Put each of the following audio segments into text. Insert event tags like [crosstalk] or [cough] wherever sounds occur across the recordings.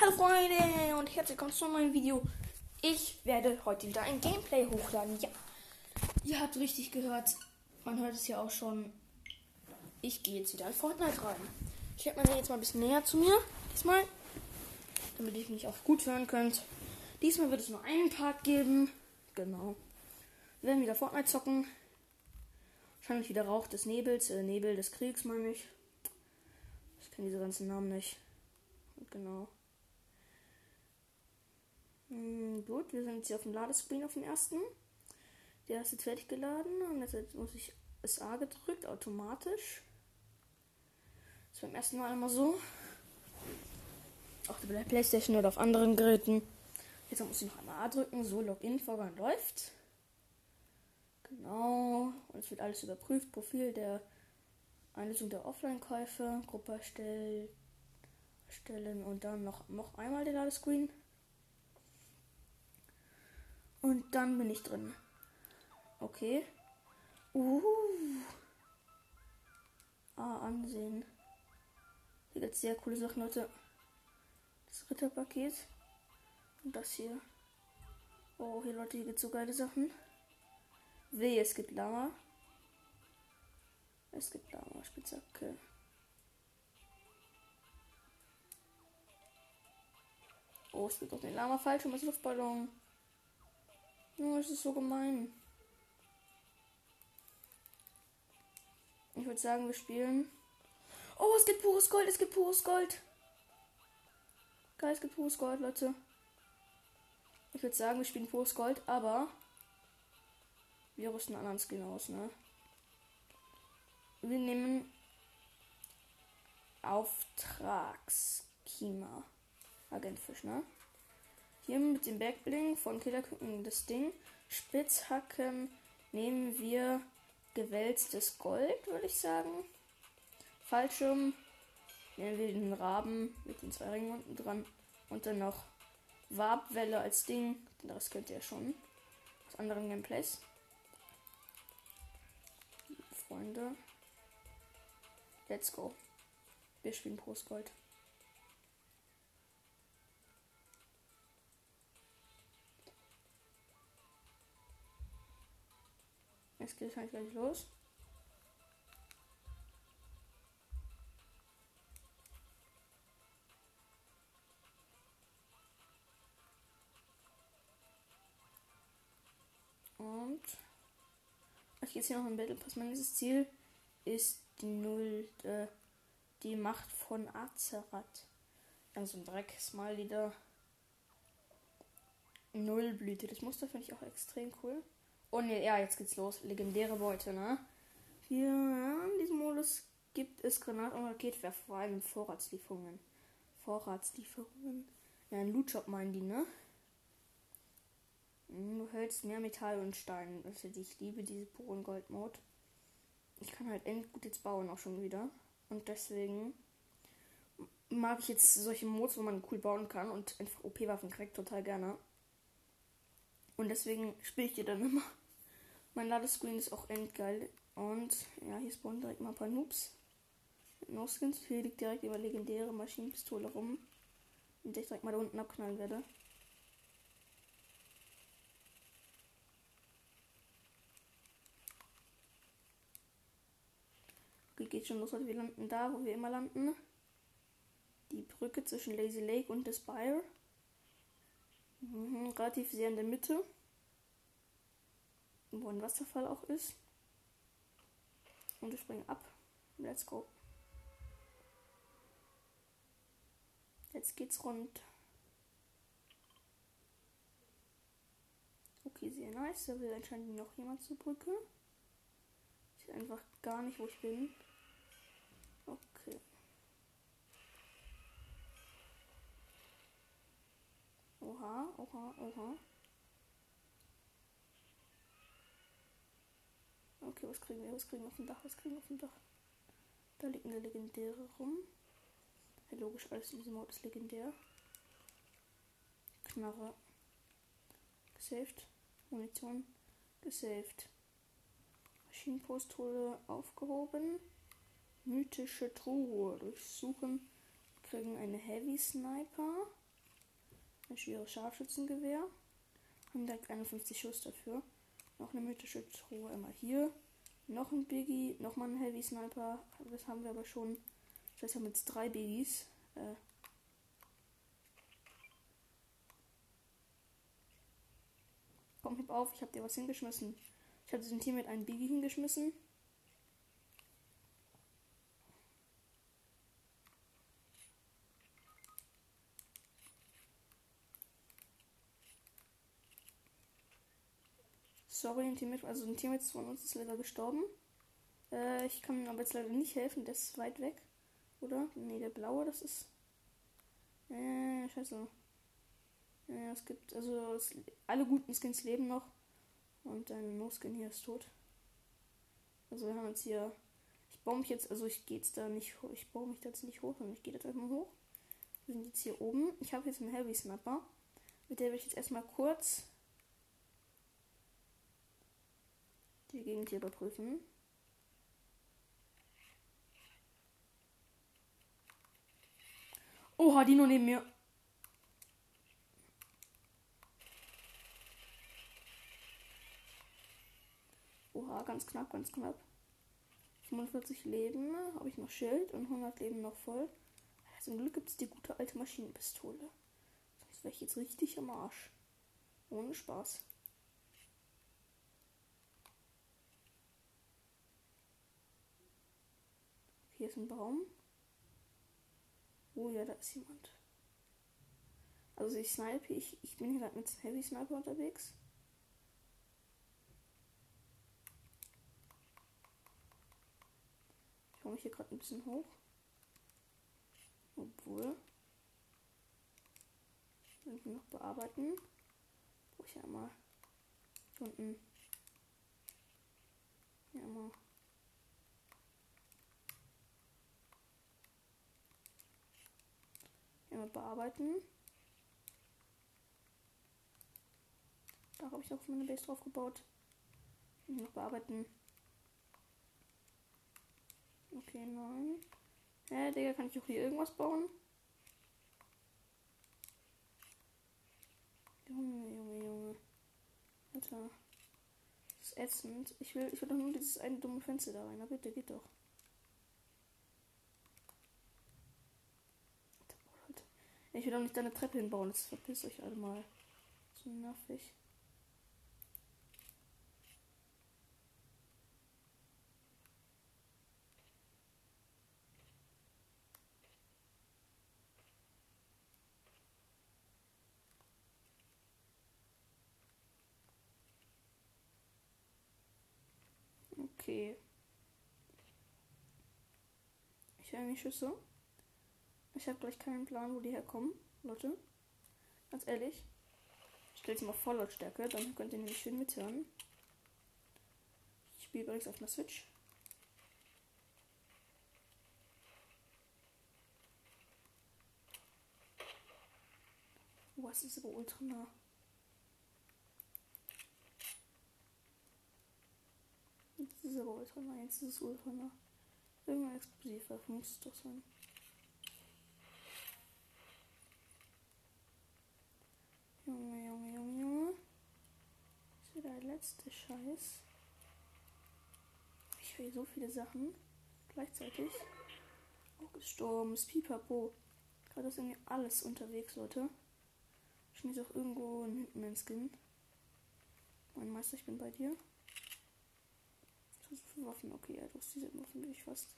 Hallo Freunde und herzlich willkommen zu einem neuen Video. Ich werde heute wieder ein Gameplay hochladen. Ja, ihr habt richtig gehört. Man hört es ja auch schon. Ich gehe jetzt wieder in Fortnite rein. Ich hätte mir jetzt mal ein bisschen näher zu mir. Diesmal. Damit ihr mich auch gut hören könnt. Diesmal wird es nur einen Part geben. Genau. Wir werden wieder Fortnite zocken. Wahrscheinlich wieder Rauch des Nebels, äh, Nebel des Kriegs, meine ich. Ich kenne diese ganzen Namen nicht. Genau. Hm, gut, wir sind jetzt hier auf dem Ladescreen auf dem ersten. Der ist jetzt fertig geladen und jetzt muss ich SA gedrückt, automatisch. Das ist beim ersten Mal immer so. Auch bei der Playstation oder auf anderen Geräten. Jetzt muss ich noch einmal A drücken, so Login, Vorgang läuft. Genau. Und es wird alles überprüft. Profil der Einlösung der Offline-Käufe, Gruppe erstellen, und dann noch, noch einmal den Ladescreen. Und dann bin ich drin. Okay. Uh. Ah, ansehen. Hier gibt sehr coole Sachen, Leute. Das Ritterpaket. Und das hier. Oh, hier, Leute, hier gibt so geile Sachen. Weh, es gibt Lama. Es gibt Lama, Spitzhacke. Oh, es gibt auch den Lama falsch um das Luftballon. Oh, es ist so gemein. Ich würde sagen, wir spielen. Oh, es gibt pures Gold, es gibt pures Gold. Geil, es gibt pures Gold, Leute. Ich würde sagen, wir spielen pures Gold, aber wir rüsten einen anderen Skin aus, ne? Wir nehmen Auftragskima. Agentfisch, ne? Hier mit dem Backbling von Killerküken das Ding. Spitzhacken nehmen wir gewälztes Gold, würde ich sagen. Fallschirm nehmen wir den Raben mit den zwei Ringen unten dran. Und dann noch Warbwelle als Ding. Das kennt ihr ja schon. Aus anderen Gameplays. Freunde. Let's go. Wir spielen Postgold. Jetzt geht es halt gleich los. Und ich jetzt hier noch ein Battle Pass. Mein nächstes Ziel ist die Null, äh, die Macht von Azeroth. Dann so ein Dreck-Smiley da. Nullblüte. Das Muster finde ich auch extrem cool. Und ja, jetzt geht's los. Legendäre Beute, ne? Hier in diesem Modus gibt es Granat- und Raketwerfer, vor allem Vorratslieferungen. Vorratslieferungen. Ja, ein Lootshop meinen die, ne? Du hältst mehr Metall und Stein. Also ich liebe diese puren Gold-Mode. Ich kann halt endgut jetzt bauen auch schon wieder. Und deswegen mag ich jetzt solche Modes, wo man cool bauen kann und einfach OP-Waffen kriegt, total gerne. Und deswegen spiele ich die dann immer. Mein Ladescreen ist auch endgeil. Und ja, hier spawnen direkt mal ein paar Noobs. No-Skins. Hier liegt direkt über legendäre Maschinenpistole rum. Und ich direkt mal da unten abknallen werde. Okay, geht schon los. Wir landen da, wo wir immer landen. Die Brücke zwischen Lazy Lake und The Spire. Mhm, relativ sehr in der Mitte. Wo ein Wasserfall auch ist. Und wir springen ab. Let's go. Jetzt geht's rund. Okay, sehr nice. Da will anscheinend noch jemand zur Brücke. Ich weiß einfach gar nicht, wo ich bin. Okay. Oha, oha, oha. Okay, was kriegen wir? Was kriegen wir auf dem Dach? Was kriegen wir auf dem Dach? Da liegt eine legendäre rum. Ja, logisch, alles in diesem Mode ist legendär. Knarre. Gesaved. Munition. Gesaved. Maschinenpostole aufgehoben. Mythische Truhe durchsuchen. Kriegen eine Heavy Sniper. Ein schweres Scharfschützengewehr. Haben direkt 51 Schuss dafür. Noch eine mythische Truhe immer hier. Noch ein Biggie, nochmal ein Heavy Sniper. Das haben wir aber schon. Das heißt, wir haben jetzt drei Biggies. Äh, Komm, heb auf, ich hab dir was hingeschmissen. Ich habe diesem Team mit einem Biggie hingeschmissen. Sorry, ein Teammate, also ein Teammate von uns ist leider gestorben. Äh, ich kann ihm aber jetzt leider nicht helfen, der ist weit weg. Oder? Nee, der blaue, das ist. Äh, scheiße. Ja, es gibt, also es, alle guten Skins leben noch. Und dein No-Skin hier ist tot. Also wir haben jetzt hier. Ich baue mich jetzt, also ich gehe jetzt da nicht hoch. Ich baue mich da jetzt nicht hoch, sondern ich gehe jetzt mal hoch. Wir sind jetzt hier oben. Ich habe jetzt einen Heavy Snapper. Mit der will ich jetzt erstmal kurz die Gegend hier überprüfen. Oha, die nur neben mir. Oha, ganz knapp, ganz knapp. 45 Leben, habe ich noch Schild und 100 Leben noch voll. Zum Glück gibt es die gute alte Maschinenpistole. Sonst wäre ich jetzt richtig am Arsch. Ohne Spaß. Hier ist ein Baum. Oh ja, da ist jemand. Also ich snipe, ich, ich bin hier gerade mit Heavy Sniper unterwegs. Ich komme hier gerade ein bisschen hoch. Obwohl. Irgendwie noch bearbeiten. Wo ich ja mal unten. Ja, mal. Mal bearbeiten. Da habe ich noch meine Base drauf gebaut. Noch bearbeiten. Okay, nein. Hä, äh, Digga, kann ich auch hier irgendwas bauen? Junge, Junge, Junge. Alter. Das ist ätzend. Ich will, ich will doch nur dieses eine dumme Fenster da rein. Na bitte, geht doch. Ich will doch nicht deine Treppe hinbauen. Das verpisst euch alle mal. So nervig. Okay. Ich höre die Schüsse. Ich habe gleich keinen Plan, wo die herkommen, Leute. Ganz ehrlich. Ich stelle sie mal voll Lautstärke, dann könnt ihr nämlich schön mithören. Ich spiele übrigens auf einer Switch. Was ist aber ultra nah? Das ist aber ultra nah. Jetzt ist es ultra nah. Irgendein Explosivwaffe muss es doch sein. Junge, Junge, Junge, Junge. Das ist wieder der letzte Scheiß. Ich will so viele Sachen gleichzeitig. Ist Pipapo. Gerade ist irgendwie alles unterwegs, Leute. Schon ist auch irgendwo hinten ein Skin. Mein Meister, ich bin bei dir. Hast du für Waffen? Okay, ja, du hast diese Waffen, will ich fast.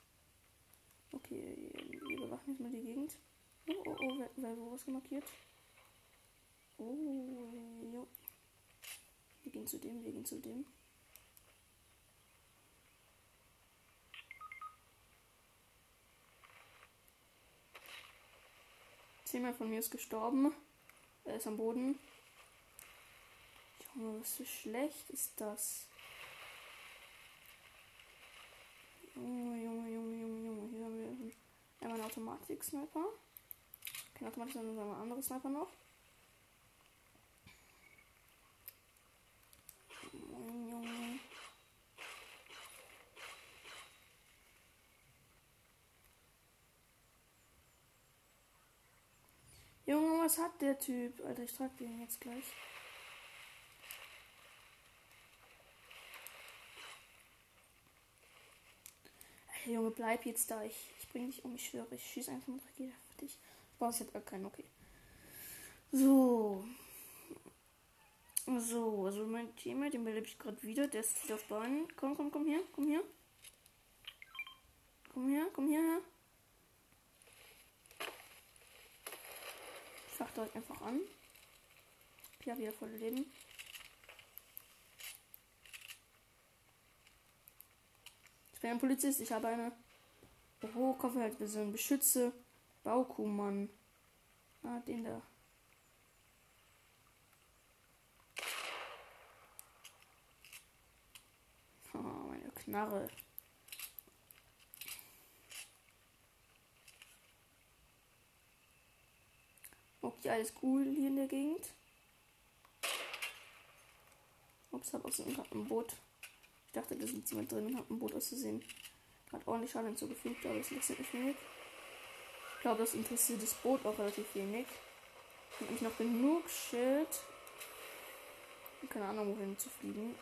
Okay, wir überwachen jetzt mal die Gegend. Oh, oh, oh, wer, wer wo was markiert? Oh, jo. Wir gehen zu dem, wir gehen zu dem. Zehner von mir ist gestorben. Er ist am Boden. Junge, was für schlecht ist das? Junge, Junge, Junge, Junge, Junge. Hier haben wir einmal einen Automatik-Sniper. Kein Automatik, sondern ein anderes Sniper noch. Junge. Junge, was hat der Typ? Alter, ich trage den jetzt gleich. Alter, Junge, bleib jetzt da. Ich, ich bring dich um, ich schwöre. Ich schieße einfach mit Rakete für dich. Boah, ich hab gar keinen, okay. So. So, also mein Thema, den belebe ich gerade wieder. Der ist auf Beinen. Komm, komm, komm hier, komm hier. Komm her, komm her. Ich fach direkt einfach an. Ich habe wieder voll Leben. Ich bin ein Polizist, ich habe eine Oh, Kopfhaltvision. Beschütze Baukuhmann. Ah, den da. Oh, meine Knarre. Okay, alles cool hier in der Gegend. Ups, hab auch so ein Boot. Ich dachte, da sind jemand drin und hab ein Boot auszusehen. Hat ordentlich Schaden hinzugefügt, aber das interessiert mich wenig. Ich glaube, das interessiert das Boot auch relativ wenig. Ich noch genug Schild. Keine Ahnung, wohin zu fliegen.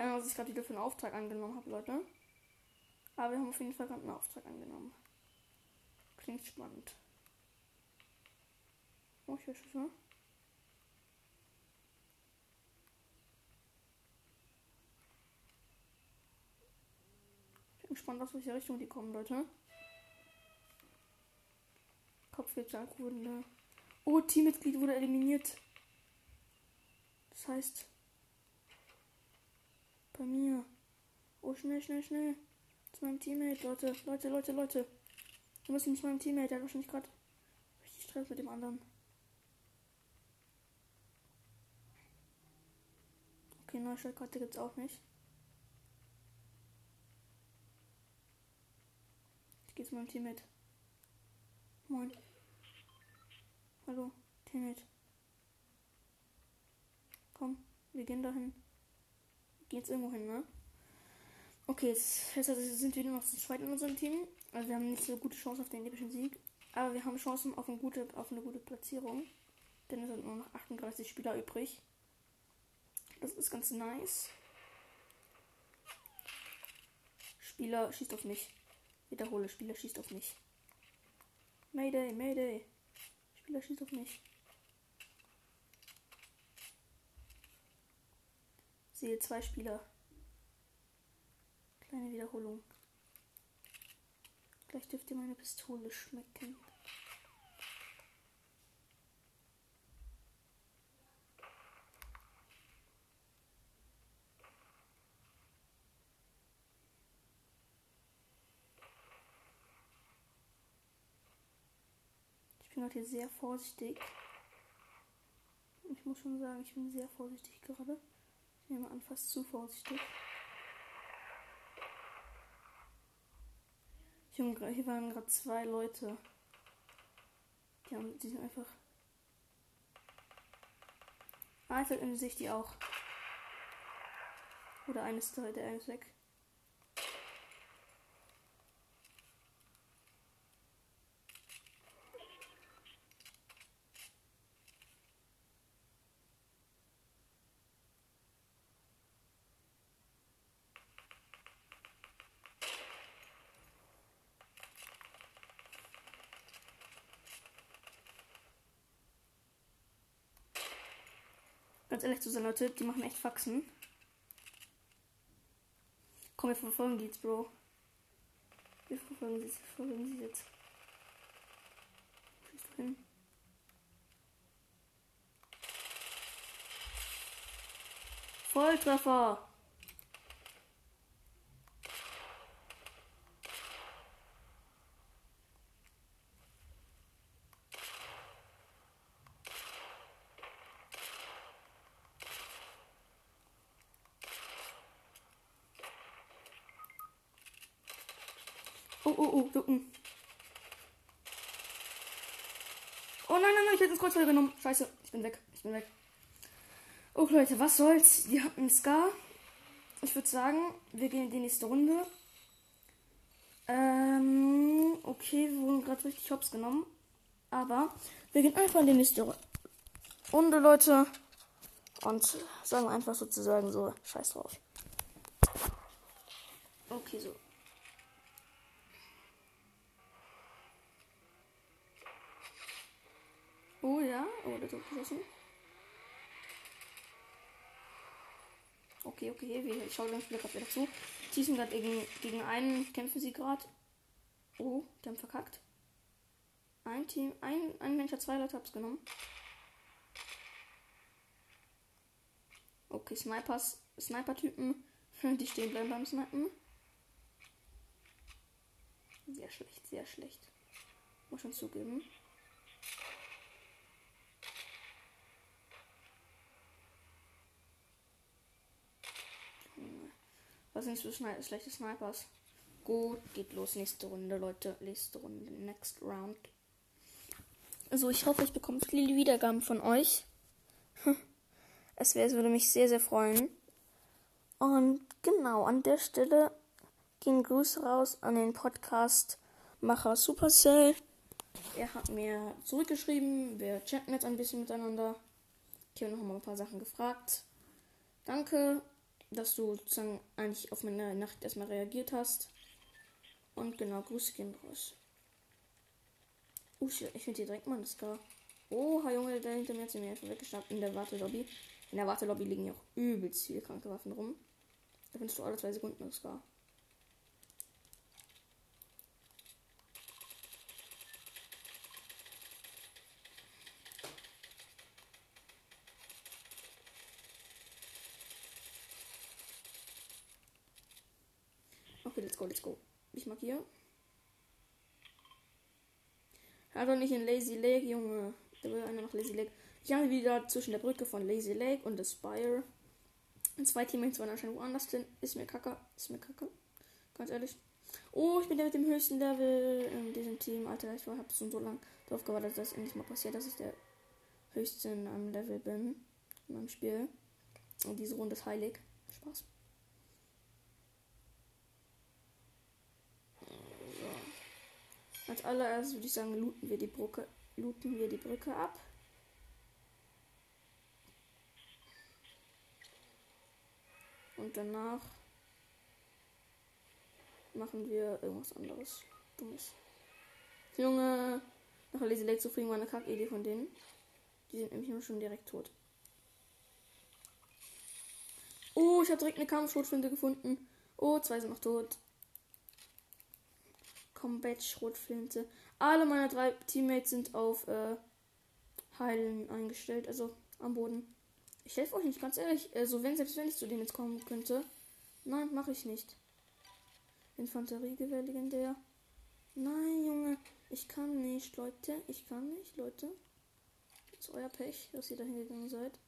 Keine Ahnung, was ich gerade wieder für einen Auftrag angenommen habe, Leute. Aber wir haben auf jeden Fall gerade einen Auftrag angenommen. Klingt spannend. Oh, ich höre schon. Ich bin gespannt, aus welche Richtung die kommen, Leute. Kopfgeldjagd wurden Oh, Teammitglied wurde eliminiert. Das heißt. Bei mir. Oh, schnell, schnell, schnell. Zu meinem Teammate, Leute. Leute, Leute, Leute. Wir müssen zu meinem Teammate, der hat wahrscheinlich gerade richtig Stress mit dem anderen. Okay, neue Schaltkarte gibt's auch nicht. Ich gehe zu meinem Teammate. Moin. Hallo, Teammate. Komm, wir gehen dahin. Jetzt irgendwo hin, ne? Okay, jetzt, jetzt sind wir nur noch zu zweit in unserem Team. Also wir haben nicht so gute Chance auf den epischen Sieg. Aber wir haben Chancen auf eine gute, auf eine gute Platzierung. Denn es sind nur noch 38 Spieler übrig. Das ist ganz nice. Spieler schießt auf mich. Wiederhole, Spieler schießt auf mich. Mayday, Mayday. Spieler schießt auf mich. Sehe zwei Spieler. Kleine Wiederholung. Gleich dürft ihr meine Pistole schmecken. Ich bin heute sehr vorsichtig. Ich muss schon sagen, ich bin sehr vorsichtig gerade. Ich nehme an, fast zu vorsichtig. Junge, hier waren gerade zwei Leute. Die, haben, die sind einfach. Einfach in sich die auch. Oder eines der, der eines weg. Ehrlich zu sein, Leute, die machen echt Faxen. Komm, wir verfolgen die jetzt, Bro. Wir verfolgen sie, wir verfolgen sie jetzt. Schießt du hin? Volltreffer! Oh, oh, oh, ducken. Oh nein, nein, nein, ich hätte ins Kreuzfeuer genommen. Scheiße, ich bin weg. Ich bin weg. Oh Leute, was soll's? Wir hatten Scar. Ich würde sagen, wir gehen in die nächste Runde. Ähm, okay, wir wurden gerade richtig hops genommen. Aber wir gehen einfach in die nächste Runde, Leute. Und sagen einfach sozusagen so, scheiß drauf. Okay, so. Oh ja, oh, der Tor geschossen. Okay, okay, wir, ich schaue ganz Glück wieder zu. Die sind gerade gegen, gegen einen, kämpfen sie gerade. Oh, die haben verkackt. Ein Team, ein, ein Mensch hat zwei Leute hab's genommen. Okay, Snipers, Sniper-Typen, [laughs] die stehen bleiben beim Snipen. Sehr schlecht, sehr schlecht. Muss schon zugeben. Was sind Schne schlechte Snipers? Gut, geht los. Nächste Runde, Leute. Nächste Runde. Next round. Also, ich hoffe, ich bekomme viele Wiedergaben von euch. [laughs] Es, wär, es würde mich sehr, sehr freuen. Und genau, an der Stelle gehen Grüße raus an den Podcast-Macher Supercell. Er hat mir zurückgeschrieben, wir chatten jetzt ein bisschen miteinander. Ich habe noch mal ein paar Sachen gefragt. Danke dass du sozusagen eigentlich auf meine Nacht erstmal reagiert hast. Und genau, Grüße gehen raus. Uh, ich finde hier direkt mal das gar. Oh, Junge, der hinter mir hat sie mir einfach weggeschnappt in der Wartelobby. In der Wartelobby liegen ja auch übelst viele kranke Waffen rum. Da findest du alle zwei Sekunden das gar. Okay, let's go. Ich markiere. Ja, doch nicht in Lazy Lake, Junge. Da will einer noch Lazy Lake. Ich habe wieder zwischen der Brücke von Lazy Lake und The Spire. Zwei Teammates waren anscheinend woanders sind. Ist mir kacke. Ist mir kacke. Ganz ehrlich. Oh, ich bin der mit dem höchsten Level in diesem Team. Alter, ich habe schon so lange darauf gewartet, dass das endlich mal passiert, dass ich der höchste in einem Level bin. In meinem Spiel. Und diese Runde ist heilig. Spaß. Als allererstes würde ich sagen, looten wir die Brücke, looten wir die Brücke ab. Und danach machen wir irgendwas anderes. Dummes. Junge, nach Lazy Lake zufrieden war eine Kackidee von denen. Die sind nämlich nur schon direkt tot. Oh, ich habe direkt eine Kampfschrotflinte gefunden. Oh, zwei sind noch tot. Combat Schrotflinte. Alle meine drei Teammates sind auf äh, Heilen eingestellt, also am Boden. Ich helfe euch nicht, ganz ehrlich. Also wenn selbst wenn ich zu denen jetzt kommen könnte. Nein, mache ich nicht. Infanteriegewehr legendär. Nein, Junge. Ich kann nicht, Leute. Ich kann nicht, Leute. Das ist euer Pech, dass ihr da hingegangen seid.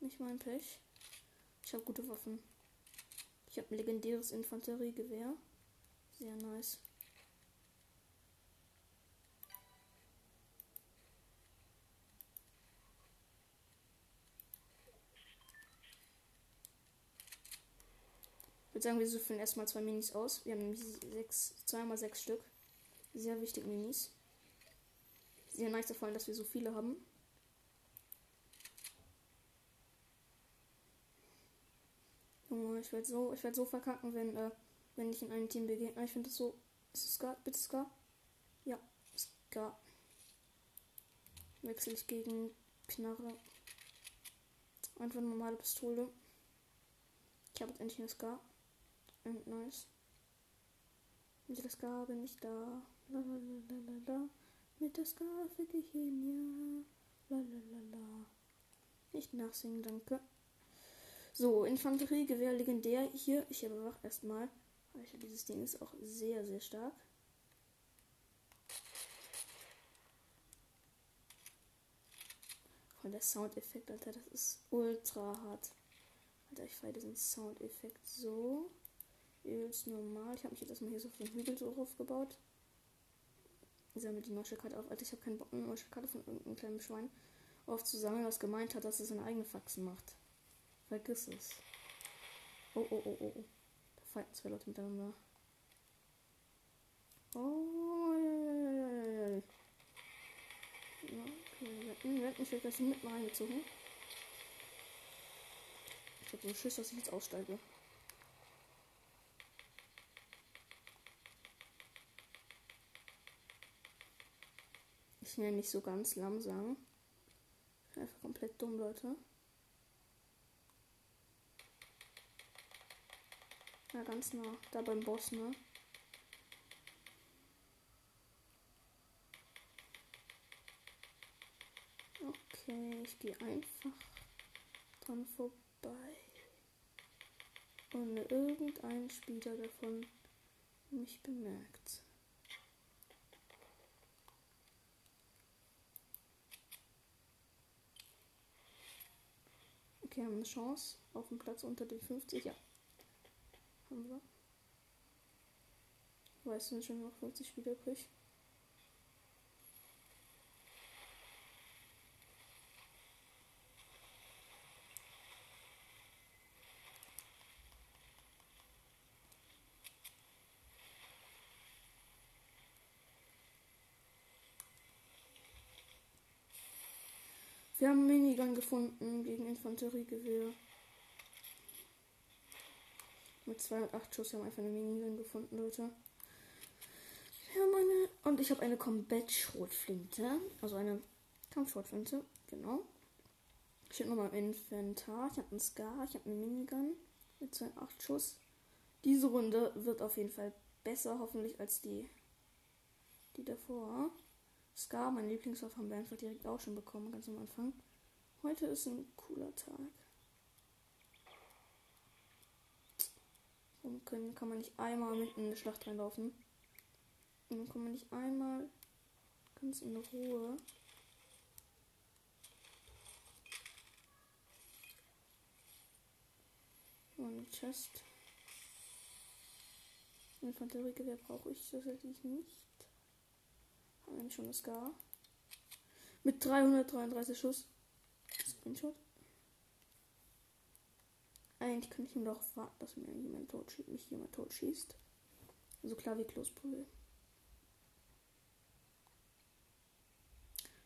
Nicht mein Pech. Ich habe gute Waffen. Ich habe ein legendäres Infanteriegewehr. Sehr nice. Würde sagen, wir suchen erstmal zwei Minis aus. Wir haben nämlich sechs, zweimal sechs Stück. Sehr wichtige Minis. Sehr nice davon, dass wir so viele haben. Junge, ich werde so, ich werde so verkacken, wenn, äh, wenn ich in einem Team begegne. Ich finde das so. Ist es Scar? Bitte Scar? Ja, Scar. Wechsle ich gegen Knarre. Einfach normale Pistole. Ich habe jetzt endlich eine Scar. Und nice. Mit der Ska bin ich da. Lalalala. Mit der Ska fick ich ihn, ja. Lalalala. Nicht nachsingen, danke. So, Infanteriegewehr legendär hier. Ich überwache erstmal. Dieses Ding ist auch sehr, sehr stark. Von der Soundeffekt, Alter, das ist ultra hart. Alter, ich feiere diesen Soundeffekt so ist normal. Ich habe mich jetzt erstmal hier so auf den Hügel so aufgebaut. Ich sammle die Karte auf. Alter, ich habe keinen Bock, eine Karte von irgendeinem kleinen Schwein aufzusammeln, was gemeint hat, dass es seine eigene Faxen macht. Vergiss es. Oh, oh, oh, oh. oh. Da fighten zwei Leute miteinander. Oh, ja, ja, ja, ja, ja. Ja, okay, wetten, wetten, ich werde gleich mitten reingezogen. Ich habe so Schiss, dass ich jetzt aussteige. Ich nenne nicht so ganz langsam. Einfach komplett dumm, Leute. Ja, ganz nah. Da beim Boss, ne? Okay, ich gehe einfach dran vorbei. Ohne irgendein Spieler davon mich bemerkt. Okay, haben eine Chance auf den Platz unter den 50. Ja. Haben wir. Weißt du, schon noch 50 Spieler übrig? Wir haben Minigun gefunden gegen Infanteriegewehr. Mit 208 Schuss haben wir einfach eine Minigun gefunden, Leute. Wir haben eine. Und ich habe eine Combat-Schrotflinte. Also eine Kampfschrotflinte. Genau. Ich habe nochmal im Inventar. Ich habe einen Scar. Ich habe eine Minigun. Mit 208 Schuss. Diese Runde wird auf jeden Fall besser, hoffentlich, als die, die davor. Scar, mein haben wir einfach direkt auch schon bekommen, ganz am Anfang. Heute ist ein cooler Tag. Warum können, kann man nicht einmal mitten in eine Schlacht reinlaufen? Und dann kann man nicht einmal ganz in Ruhe. Und Chest. Infanteriegewehr brauche ich tatsächlich nicht. Wir schon das Gar. Mit 333 Schuss. Screenshot. Eigentlich könnte ich ihm doch warten, dass mir jemand tot mich jemand tot schießt. Also klar wie Kloßbrühe.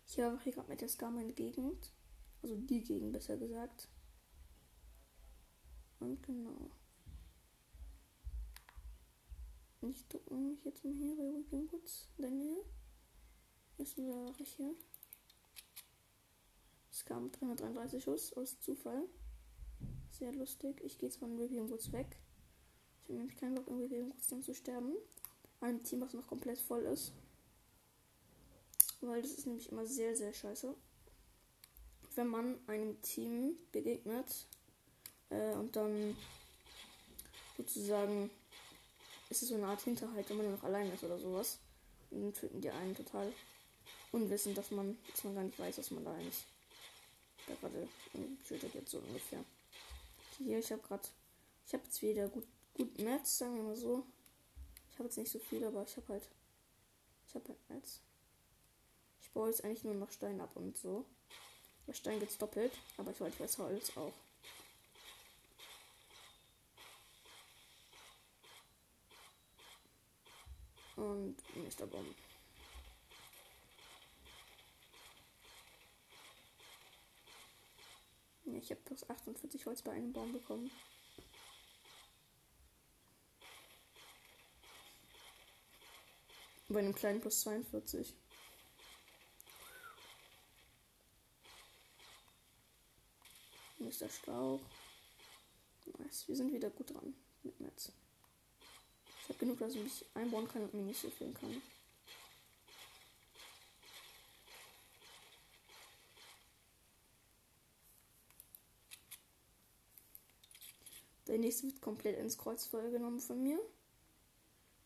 Ich habe hier gerade mit der Scar meine Gegend. Also die Gegend besser gesagt. Und genau. Ich drücke mich jetzt mal hier bei Weeping Woods in Nähe. Ist wieder hier. Es kam 333 Schuss aus Zufall. Sehr lustig. Ich gehe jetzt von Weeping Woods weg. Ich habe nämlich keinen Bock, in Weeping Woods dann zu sterben. Ein Team, was noch komplett voll ist. Weil das ist nämlich immer sehr, sehr scheiße. Wenn man einem Team begegnet äh, und dann sozusagen ist es so eine Art Hinterhalt, wenn man noch allein ist oder sowas. Und dann töten die einen total unwissend, dass man, dass man gar nicht weiß, dass man da eigentlich da gerade tötet jetzt so ungefähr. Hier, ich habe gerade, ich habe jetzt wieder gut, gut Netz, sagen wir mal so. Ich habe jetzt nicht so viel, aber ich habe halt, ich habe halt Netz. Ich baue jetzt eigentlich nur noch Stein ab und so. Bei Stein geht's doppelt, aber ich wollte weiß Holz auch. Und Mr. Bomb. Ja, ich habe plus 48 Holz bei einem Baum bekommen. Bei einem kleinen plus 42. Hier ist der Schlauch. Nice. Wir sind wieder gut dran mit Netz. Ich habe genug, dass ich mich einbauen kann und mir nicht so viel kann. Der nächste wird komplett ins Kreuzfeuer genommen von mir.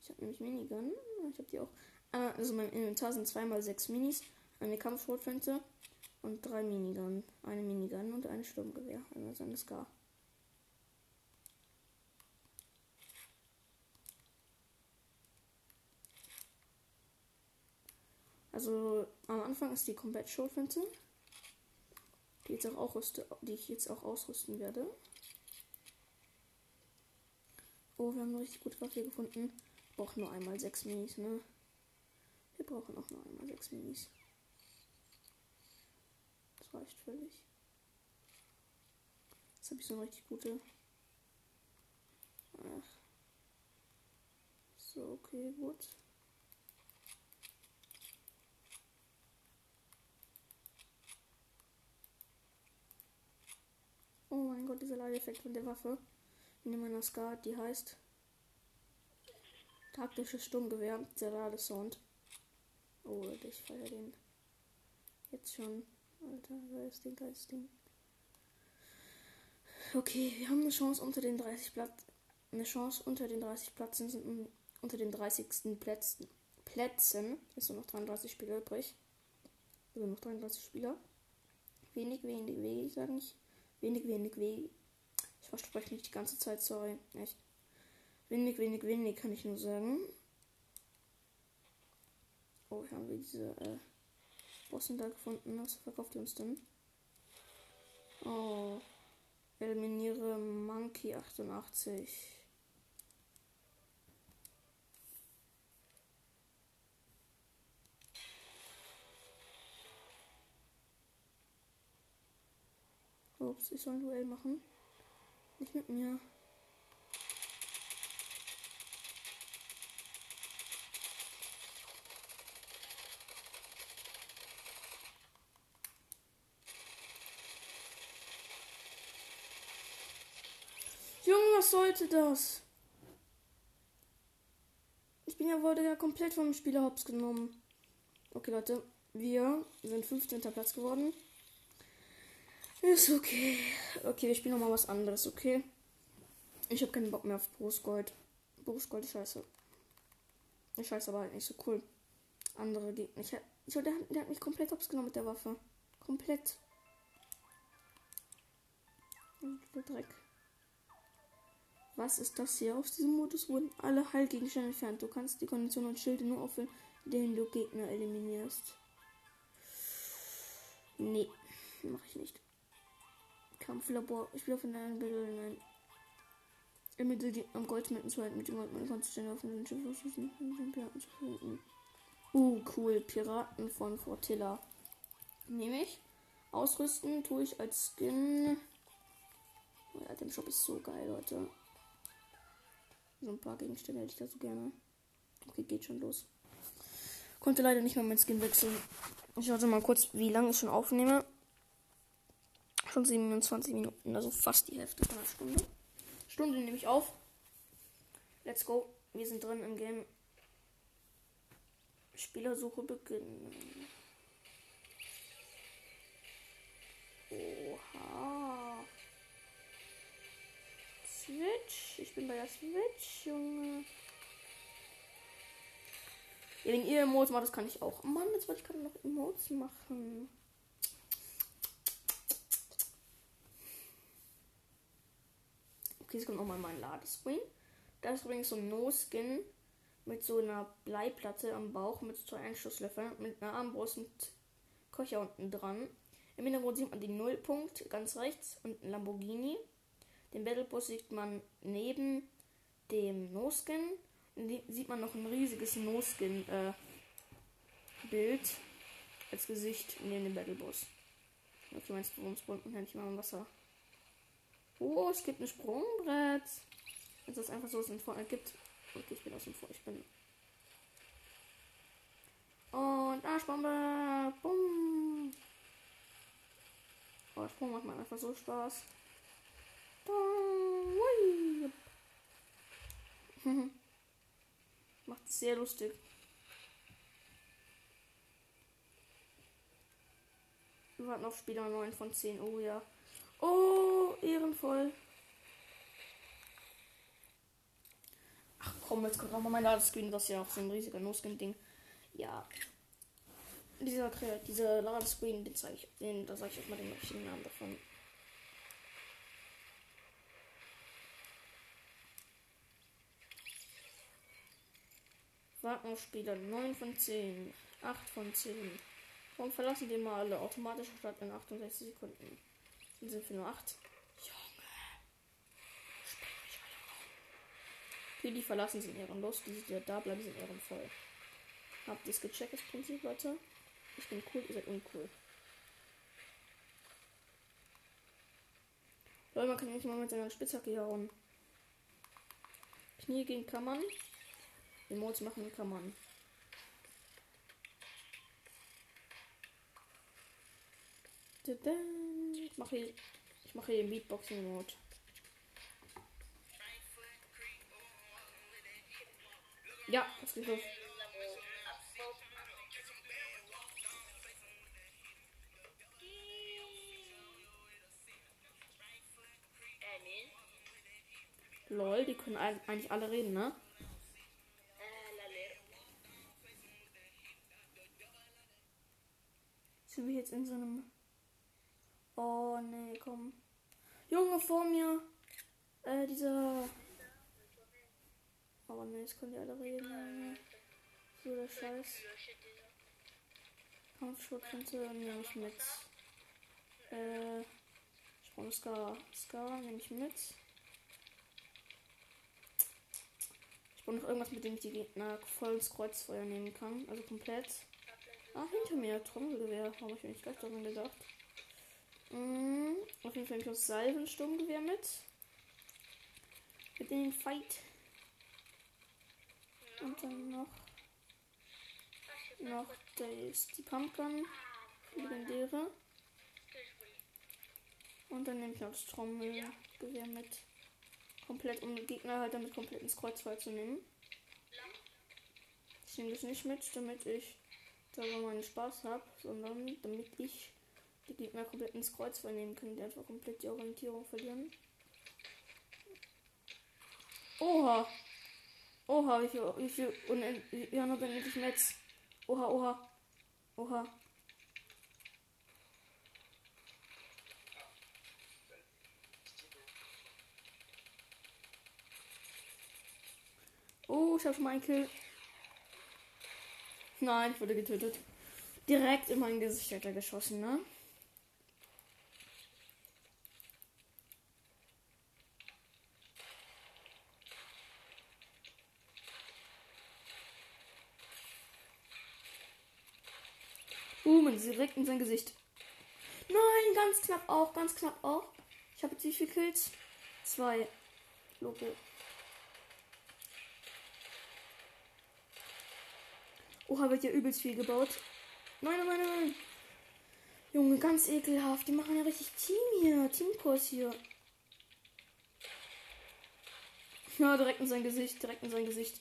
Ich habe nämlich Minigun. Ich habe die auch. Ah, also mein Inventar sind zweimal sechs Minis, eine Kampfrotflinte und drei Minigun. Eine Minigun und ein Sturmgewehr. Also eine Scar. Also am Anfang ist die Combat Schrotflinte. die, jetzt auch ausrüste, die ich jetzt auch ausrüsten werde. Oh, wir haben eine richtig gute Waffe gefunden. Braucht nur einmal sechs Minis, ne? Wir brauchen auch nur einmal sechs Minis. Das reicht völlig. Jetzt habe ich so eine richtig gute. Ach. So, okay, gut. Oh mein Gott, dieser Leideffekt von der Waffe in meiner Skat, die heißt taktisches Sturmgewehr, der Ladesound. Oh, ich feiere den jetzt schon. Alter, geiles Ding, geiles Ding. Okay, wir haben eine Chance unter den 30 Platz. Eine Chance unter den 30 Plätzen sind unter den 30. Plätzen. Plätzen. Ist nur noch 33 Spieler übrig. Also noch 33 Spieler. Wenig, wenig, wenig, sage ich. Wenig, wenig, wenig. Verspreche nicht die ganze Zeit, sorry. Echt. Wenig, wenig, wenig kann ich nur sagen. Oh, hier haben wir diese äh, Bossen da gefunden. Was verkauft ihr uns denn? Oh. Eliminiere Monkey 88. Ups, ich soll ein Duell machen. Nicht mit mir. Junge, was sollte das? Ich bin ja wurde ja komplett vom Spieler hops genommen. Okay, Leute, wir sind 15. Platz geworden. Ist okay. Okay, wir spielen nochmal was anderes, okay? Ich habe keinen Bock mehr auf Brustgold. Brustgold ist scheiße. Ist scheiße, aber halt nicht so cool. Andere Gegner. Ich, ich, der, der hat mich komplett hops mit der Waffe. Komplett. Dreck. Was ist das hier? Aus diesem Modus wurden alle Heilgegenstände entfernt. Du kannst die Konditionen und Schilde nur auffüllen, indem du Gegner eliminierst. Nee, mache ich nicht. Kampflabor. Ich bin auf einem Bild. Nein. Ermittel die am Goldmitten zu halten. Mit dem du den auf den Schiff ausrüsten, um den Piraten zu finden. Uh, cool. Piraten von Fortilla. Nehme ich. Ausrüsten tue ich als Skin. Oh ja, der Shop ist so geil, Leute. So ein paar Gegenstände hätte ich da so gerne. Okay, geht schon los. Konnte leider nicht mehr mein Skin wechseln. Ich warte mal kurz, wie lange ich schon aufnehme. Schon 27 Minuten, also fast die Hälfte von einer Stunde. Stunde nehme ich auf. Let's go. Wir sind drin im Game. Spielersuche beginnen. Oha. Switch. Ich bin bei der Switch, Junge. Ja, wenn ihr Emotes macht, das kann ich auch. Mann, jetzt wollte ich gerade noch Emotes machen. Okay, jetzt kommt nochmal mein Ladescreen. Da ist übrigens so ein No-Skin mit so einer Bleiplatte am Bauch mit zwei Einschusslöffeln, mit einer Armbrust und Köcher unten dran. Im Hintergrund sieht man den Nullpunkt ganz rechts und ein Lamborghini. Den Battlebus sieht man neben dem No-Skin. Sieht man noch ein riesiges No-Skin-Bild äh, als Gesicht neben dem Battlebus. Okay, meinst du, warum spawnt man nicht mal im Wasser? Oh, es gibt ein Sprungbrett. Wenn es einfach so ist in Fortnite gibt. Okay, ich bin aus dem Vor. Ich bin. Und Arschbombe. Bumm. Oh, Sprung macht mir einfach so Spaß. [laughs] macht sehr lustig. Wir warten auf Spieler 9 von 10. Oh ja. Oh, ehrenvoll. Ach komm, jetzt kommt nochmal mein Ladescreen. Das ist ja auch so ein riesiger No-Skin-Ding. Ja. Dieser, dieser Ladescreen, den zeige ich, den, da sage ich auch mal den richtigen Namen davon. Warten auf Spieler 9 von 10, 8 von 10, Warum verlassen die mal alle automatisch statt in 68 Sekunden? Sind sie für nur 8? Junge. Okay, die verlassen sind ehrenlos. Die, die da bleiben, sind ehrenvoll. Habt ihr es gecheckt, das Prinzip, Leute? Ich bin cool, ihr seid uncool. Leute, man kann nicht mal mit seiner Spitzhacke hier hauen. Knie gegen kann man. Emotes machen kann man. Ich mache hier, ich mache hier den Beatboxing-Mode. Ja, das geht los. Lol, die können eigentlich alle reden, ne? Sind wir jetzt in so einem. Oh nee, komm. Junge vor mir. Äh, dieser. Oh nee, jetzt können die alle reden. So der Scheiß. Kampfschutzprinze nehme ich mit. Äh. Sprung Scar. Scar nehme ich mit. Ich brauche noch irgendwas, mit dem ich die Gegner voll ins Kreuzfeuer nehmen kann. Also komplett. Ah, hinter mir, Trommelgewehr. Habe ich mir nicht gleich daran gedacht. Mhm. Auf jeden Fall ich das Salvensturmgewehr mit. Mit in den Fight. Und dann noch. Noch das, die Pumpgun. Legendäre. Und dann nehme ich noch das Trommelgewehr mit. Komplett, um den Gegner halt damit komplett ins Kreuzfeuer zu nehmen. Ich nehme das nicht mit, damit ich darüber meinen Spaß habe, sondern damit ich die Gegner komplett ins Kreuz vernehmen kann, die einfach komplett die Orientierung verlieren. Oha! Oha, wie viel, wie viel unendlich, ja, noch unendlich Metz. Oha, oha. Oha. Oh, ich habe schon mal einen Kill. Nein, ich wurde getötet. Direkt in mein Gesicht hat er geschossen, ne? Boom, direkt in sein Gesicht. Nein, ganz knapp auch, ganz knapp auch. Ich habe jetzt wie viele Kills? Zwei. Logo. Oha, wird ja übelst viel gebaut. Nein, nein, nein, nein. Junge, ganz ekelhaft. Die machen ja richtig Team hier. Teamkurs hier. Ja, direkt in sein Gesicht. Direkt in sein Gesicht.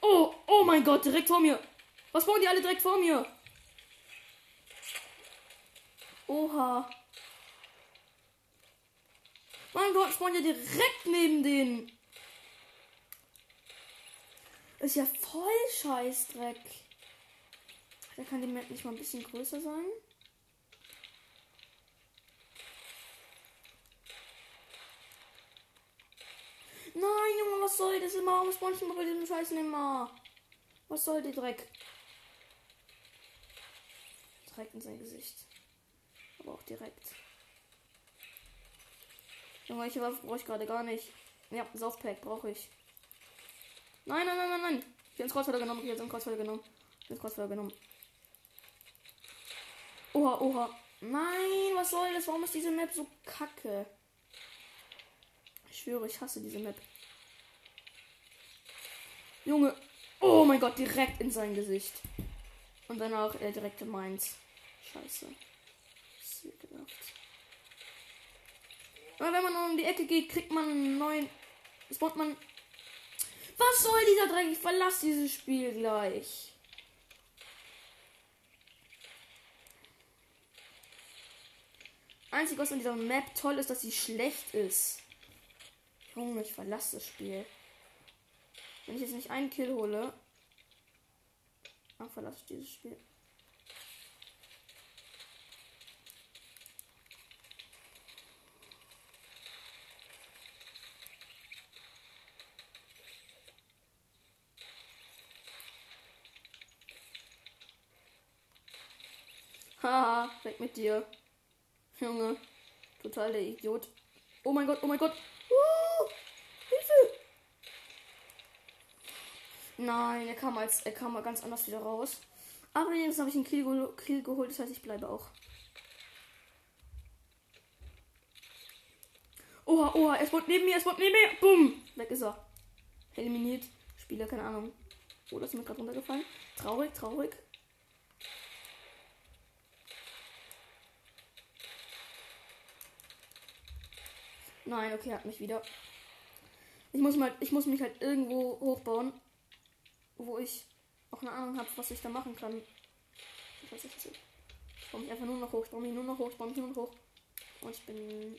Oh, oh mein Gott, direkt vor mir. Was bauen die alle direkt vor mir? Oha. Mein Gott, spawn ja direkt neben denen. Ist ja voll Scheißdreck. Da kann die Map nicht mal ein bisschen größer sein. Nein, Junge, was soll das immer? Warum spawn ich immer bei diesem Scheiß immer? Was soll der Dreck? Direkt in sein Gesicht. Aber auch direkt. Junge, welche Waffe brauche ich gerade gar nicht. Ja, Softpack brauche ich. Nein, nein, nein, nein, nein. Ich habe ins Kreuzfeuer genommen. Ich habe ins Kreuzfeuer genommen. Ich ins Kreuzfeuer genommen. Oha, oha. Nein, was soll das? Warum ist diese Map so kacke? Ich schwöre, ich hasse diese Map. Junge. Oh mein Gott, direkt in sein Gesicht. Und dann auch er direkt in meins. Scheiße. Sehr gedacht. Aber wenn man um die Ecke geht, kriegt man einen neuen. Spawnt man was soll dieser Dreck? Ich verlasse dieses Spiel gleich. Einzig, was an dieser Map toll ist, dass sie schlecht ist. Junge, ich verlasse das Spiel. Wenn ich jetzt nicht einen Kill hole, dann verlasse ich dieses Spiel. Haha, weg mit dir. Junge. Total der Idiot. Oh mein Gott, oh mein Gott. Uh, Hilfe! Nein, er kam als er kam mal ganz anders wieder raus. Aber jetzt habe ich einen Kill, gehol Kill geholt, das heißt, ich bleibe auch. Oha, oha, es wurde neben mir, es wurde neben mir. Bumm! Weg ist er. Eliminiert. Spieler, keine Ahnung. Oh, das ist mir gerade runtergefallen. Traurig, traurig. Nein, okay, hat mich wieder. Ich muss mal, ich muss mich halt irgendwo hochbauen, wo ich auch eine Ahnung habe, was ich da machen kann. Ich weiß nicht, Ich baue mich einfach nur noch hoch, ich baue mich nur noch hoch, ich baue mich nur noch hoch. Und ich bin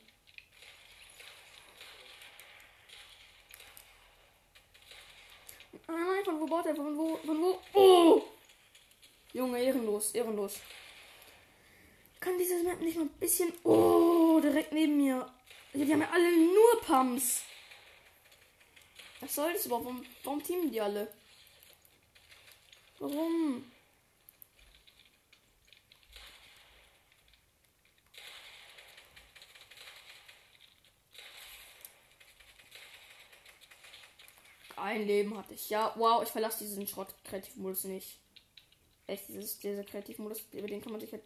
Ah nein, von wo baut er? Von wo? Von wo? Oh! Junge, ehrenlos, ehrenlos. Kann dieses Map nicht mal ein bisschen. Oh, direkt neben mir. Die haben ja alle nur Pumps. Was soll das überhaupt? Warum, warum teamen die alle? Warum? Ein Leben hatte ich. Ja, wow, ich verlasse diesen Schrott-Kreativmodus nicht. Echt, dieses, dieser Kreativmodus, über den kann man sich halt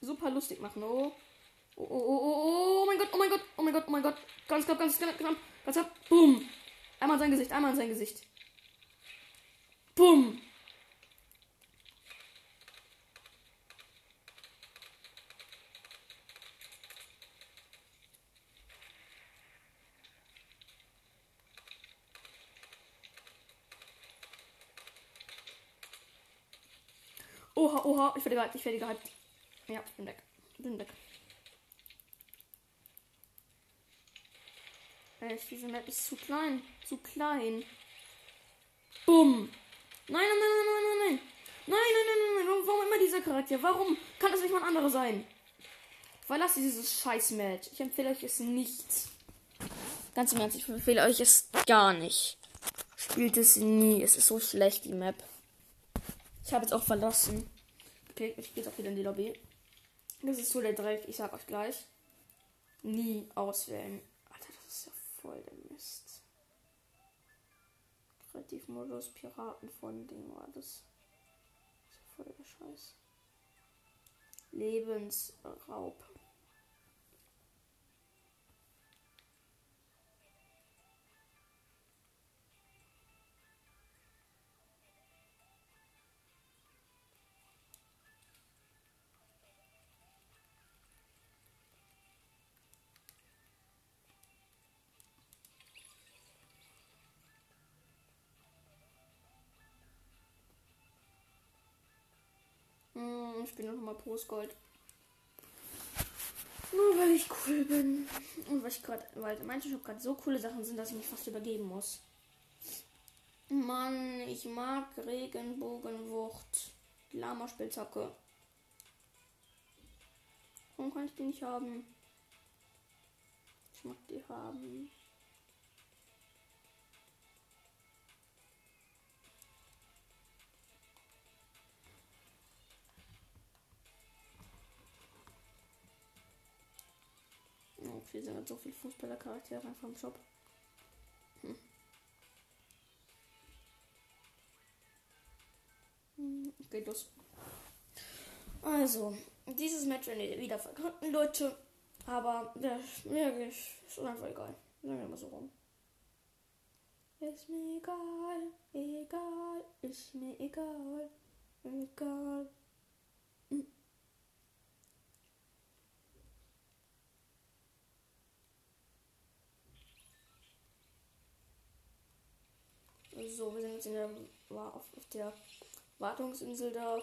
super lustig machen. Oh. Oh, oh, oh, oh, mein Gott, oh mein Gott, oh mein Gott, oh mein Gott. Ganz knapp, ganz knapp, ganz knapp. Boom. Einmal in sein Gesicht, einmal in sein Gesicht. Boom. Oha, oha, ich werde gehypt, ich werde gehypt. Ja, ich bin weg. Ich bin weg. Echt, diese Map ist zu klein. Zu klein. Bumm. Nein, nein, nein, nein, nein, nein. Nein, nein, nein, nein, nein. Warum, immer dieser Charakter? Warum kann das nicht mal ein anderer sein? Verlass dieses scheiß Match. Ich empfehle euch es nicht. Ganz im Ernst, ich empfehle euch es gar nicht. Spielt es nie. Es ist so schlecht, die Map. Ich habe jetzt auch verlassen. Okay, ich gehe jetzt auch wieder in die Lobby. Das ist so der Dreck, ich sag euch gleich. Nie auswählen. Alter, das ist ja voll der Mist. Kreativmodus, Piraten von Ding war das. ist ja voll der Scheiß. Lebensraub. Ich bin noch mal Postgold. Nur weil ich cool bin. Und weil ich gerade, weil manche Shop gerade so coole Sachen sind, dass ich mich fast übergeben muss. Mann, ich mag Regenbogenwucht. Lama-Spielzacke. Warum kann ich die nicht haben? Ich mag die haben. Okay, sind halt so viele Fußballercharaktere einfach im Shop. Hm. Hm, geht los. Also, dieses Match werden wir wieder verkaufen, Leute. Aber ja, mir ist einfach egal. Sagen wir mal so rum. Ist mir egal, egal, ist mir egal, egal. So, wir sind jetzt in der, auf, auf der Wartungsinsel da.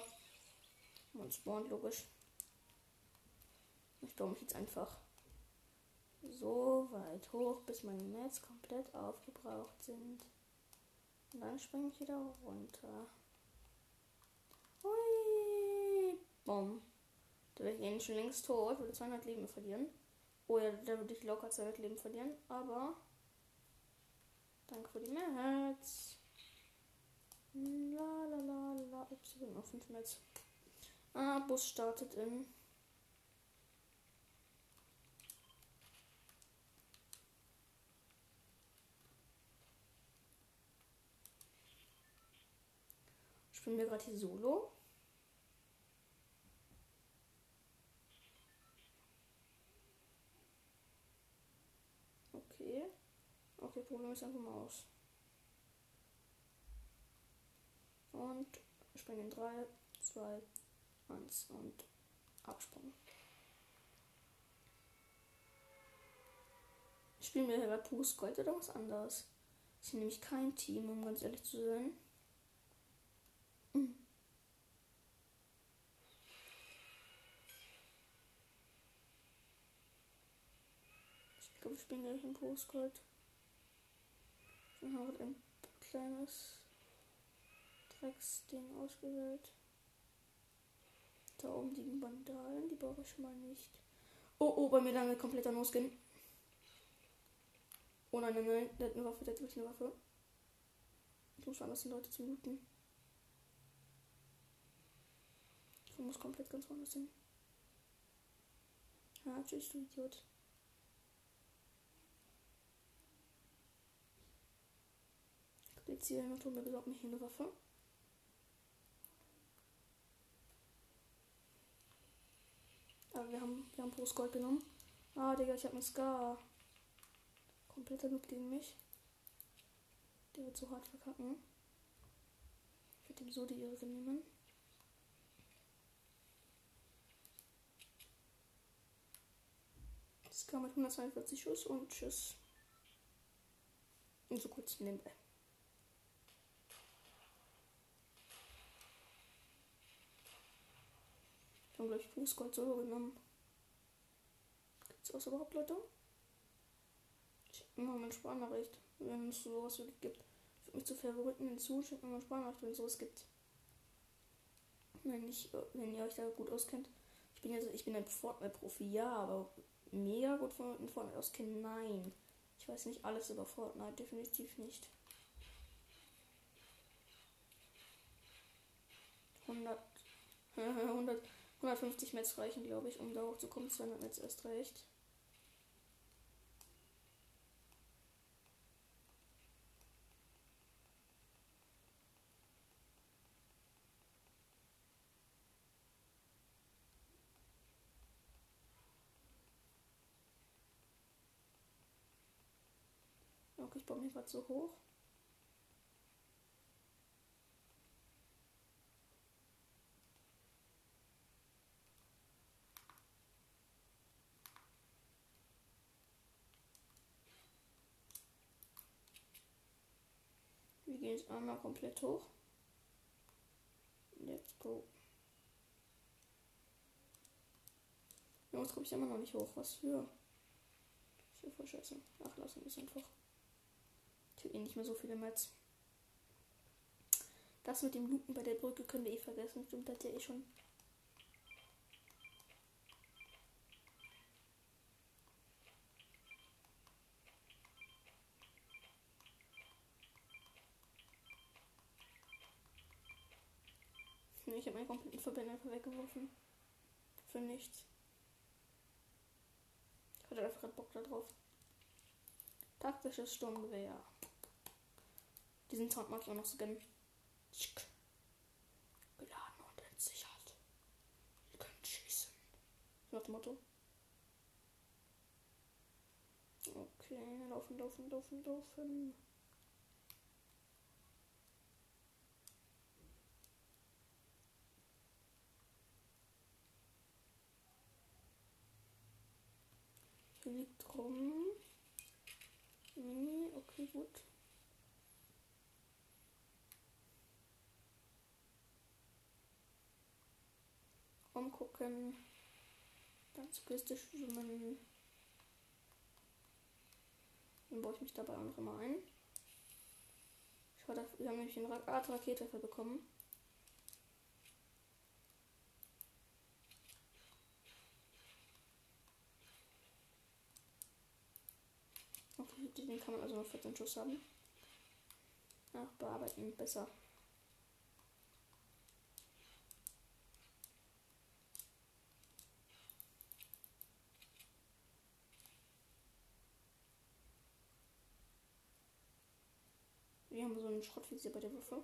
Man spawnt logisch. Ich baue mich jetzt einfach so weit hoch, bis meine Netz komplett aufgebraucht sind. Und dann springe ich wieder runter. Hui! Bumm. Da wäre ich eh schon längst tot, würde 200 Leben verlieren. Oh ja, da würde ich locker 200 Leben verlieren, aber Danke für die Mats. La la la la. Ups, ich bin auf 5 Mats. Ah, Bus startet in. Spielen wir gerade hier Solo? Okay. Okay, Problem ist einfach mal aus. Und springen 3, 2, 1 und Absprung. Spielen wir hier pures Gold oder was anderes? Ich bin nämlich kein Team, um ganz ehrlich zu sein. Ich glaube, wir spielen gleich ein Wir haben ein kleines Drecksding ausgewählt. Da oben liegen Bandalen, die brauche ich schon mal nicht. Oh, oh, bei mir lange kompletter No-Skin. Oh nein, nein, nein, der hat eine Waffe, der hat wirklich eine Waffe. Ich muss anders die Leute zu looten. Ich muss komplett ganz woanders hin. Ja, tschüss, du Idiot. Besorgt mich eine Waffe. Aber wir haben, wir haben Post Gold genommen. Ah, Digga, ich hab einen Scar. Kompletter Noob gegen mich. Der wird so hart verkacken. Ich werde ihm so die Ehre nehmen. Scar mit 142 Schuss und tschüss. Und so kurz nebenbei. Habe gleich Fußgold solo genommen. Gibt es das überhaupt, Leute? Schickt mir mal eine Sprachnachricht, wenn es sowas wirklich gibt. Ich würde mich zu Favoriten hinzu, schickt mir mal Sprachnachricht, wenn es sowas gibt. Wenn, ich, wenn ihr euch da gut auskennt. Ich bin so, ich bin ein Fortnite-Profi, ja, aber mega gut von Fortnite auskennen, nein. Ich weiß nicht alles über Fortnite, definitiv nicht. 100, 100 [laughs] 150 Metz reichen, glaube ich, um da hochzukommen. 200 Metz erst recht. Okay, ich baue mich gerade so hoch. Gehe jetzt einmal komplett hoch. Let's go. Jungs, komme ich immer noch nicht hoch. Was für? Ich will voll scheiße. Ach, lassen wir einfach. Ich habe eh nicht mehr so viele Mets. Das mit dem Looten bei der Brücke können wir eh vergessen. Stimmt, das ja eh schon Ich habe meinen kompletten Verbänder weggeworfen. Für nichts. Ich hatte einfach Bock da drauf. Taktisches Sturmgewehr. Diesen Sound mag ich auch noch so gerne. Geladen und entsichert. Ihr könnt schießen. Nach dem Motto. Okay, laufen, laufen, laufen, laufen. liegt rum. Nee, okay, gut. Umgucken. Dann zur Kiste schwimmen. Dann baue ich mich dabei auch noch immer ein. Ich haben nämlich eine Art Rakete dafür bekommen. Okay, den kann man also noch 14 Schuss haben. Ach, bearbeiten besser. Wir haben so einen Schrottfilzer bei der Waffe.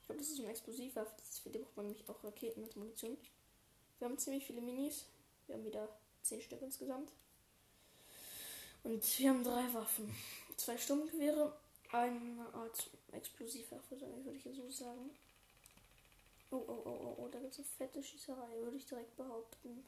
Ich glaube, das ist so eine Explosivwaffe. Für die braucht man nämlich auch Raketen als Munition. Wir haben ziemlich viele Minis. Wir haben wieder 10 Stück insgesamt. Und wir haben drei Waffen. Zwei Sturmgewehre, eine Art Explosivwaffe, würde ich ja so sagen. Oh, oh, oh, oh, oh, da gibt es eine fette Schießerei, würde ich direkt behaupten.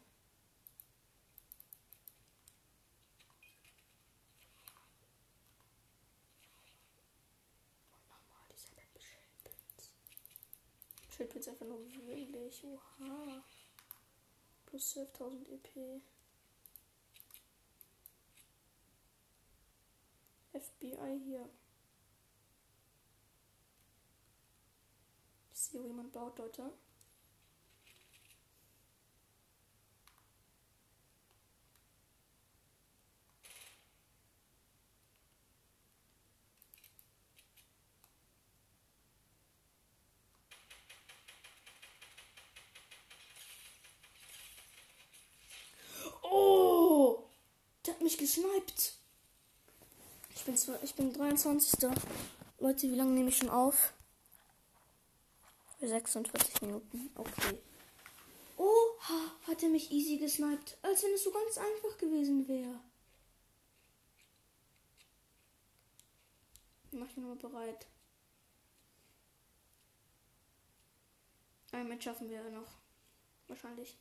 Schildpilz einfach nur willig. Oha. Plus 12.000 EP. FBI hier. Ich sehe, wo jemand baut, Leute. Bin, ich bin 23. Leute, wie lange nehme ich schon auf? 46 Minuten. Okay. Oha, hat er mich easy gesniped. Als wenn es so ganz einfach gewesen wäre. Mach ich nur bereit. Ein Match schaffen wir noch. Wahrscheinlich.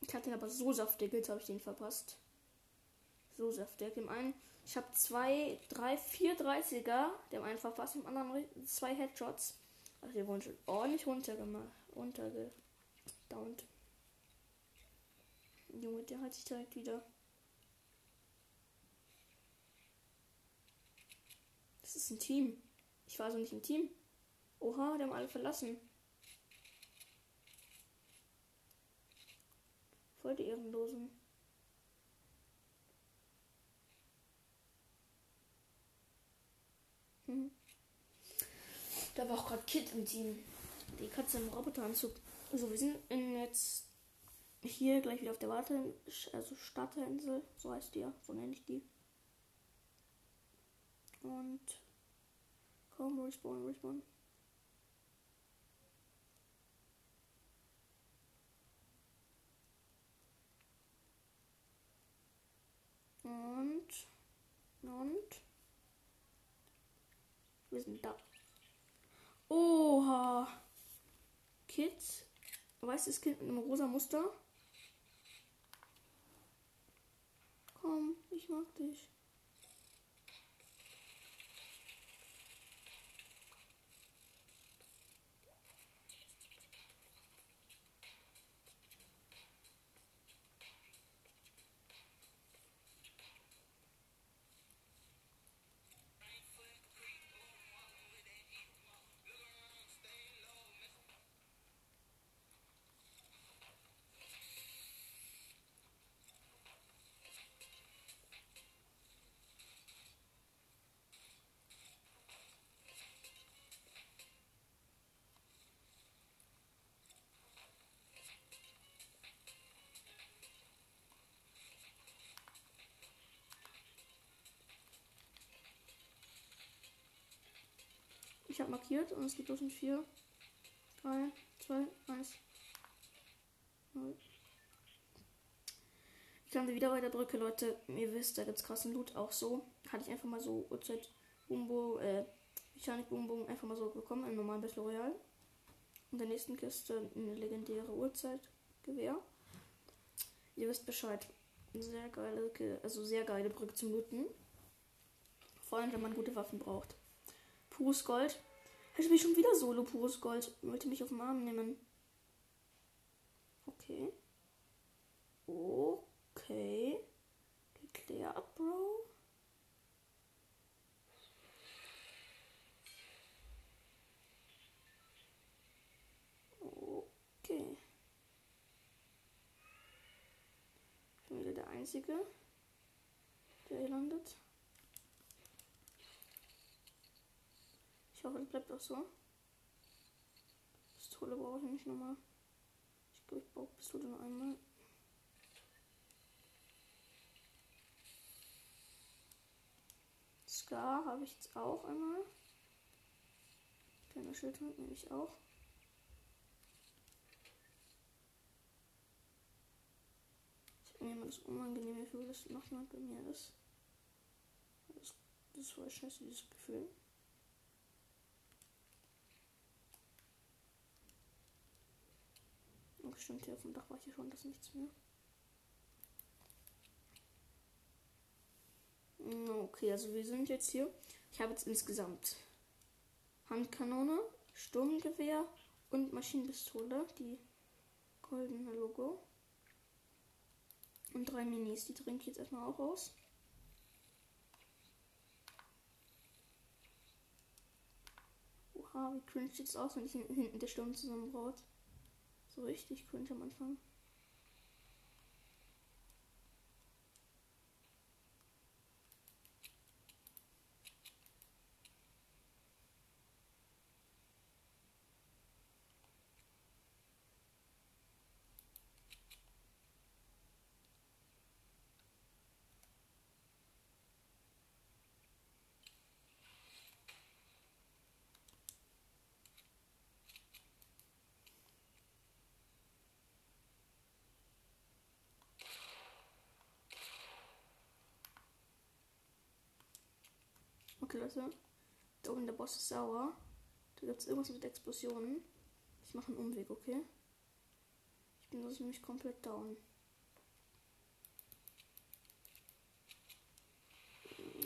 Ich hatte ihn aber so saftig, jetzt habe ich den verpasst so saftig. Dem einen, ich habe zwei, drei, vier 30er, dem einen verpasst, dem anderen zwei Headshots. Also die wurden schon ordentlich runtergemacht, runtergedownt. Junge, der hat sich direkt wieder. Das ist ein Team. Ich war so nicht im Team. Oha, die haben alle verlassen. Voll die Ehrenlosen. Mhm. Da war auch gerade Kid im Team. Die Katze im Roboteranzug. So, wir sind jetzt hier gleich wieder auf der Warte, also Starterinsel, so heißt die ja, so nenne ich die. Und komm, respawn, respawn. Und und wir sind da. Oha. Kids. Weißes Kind mit einem rosa Muster. Komm, ich mag dich. Ich habe markiert und es geht los in 4, 3, 2, 1, 0. Ich lande wieder bei der Brücke, Leute. Ihr wisst, da gibt es krassen Loot. Auch so hatte ich einfach mal so Uhrzeit Bumbo, äh, Mechanik Bumbo einfach mal so bekommen, im normalen Battle Royale. Und der nächsten Kiste eine legendäre Uhrzeitgewehr. Ihr wisst Bescheid. Sehr geile, also sehr geile Brücke zum Looten. Vor allem, wenn man gute Waffen braucht. Pures Gold. Hätte mich schon wieder Solo pures Gold. Wollte mich auf den Arm nehmen. Okay. Okay. Geklärt, Bro. Okay. Ich bin wieder der Einzige, der hier landet. Ich hoffe, es bleibt auch so. Pistole brauche ich nicht nochmal. Ich glaube, ich brauche Pistole nur einmal. Scar habe ich jetzt auch einmal. Kleiner Schildhund nehme ich auch. Ich habe mir immer das unangenehme Gefühl, dass noch jemand bei mir ist. Das, das voll scheiße, dieses Gefühl. Oh, stimmt, hier auf dem Dach war ich ja schon, das nichts mehr. Okay, also wir sind jetzt hier. Ich habe jetzt insgesamt Handkanone, Sturmgewehr und Maschinenpistole, die goldene Logo. Und drei Minis, die trinke ich jetzt erstmal auch aus. Oha, wie cringe sieht es aus, wenn ich hinten der Sturm zusammenbraut. So richtig cringe am Anfang. Leute. Da oben der Boss ist sauer. Da gibt es irgendwas mit Explosionen. Ich mache einen Umweg, okay? Ich bin also nämlich komplett down.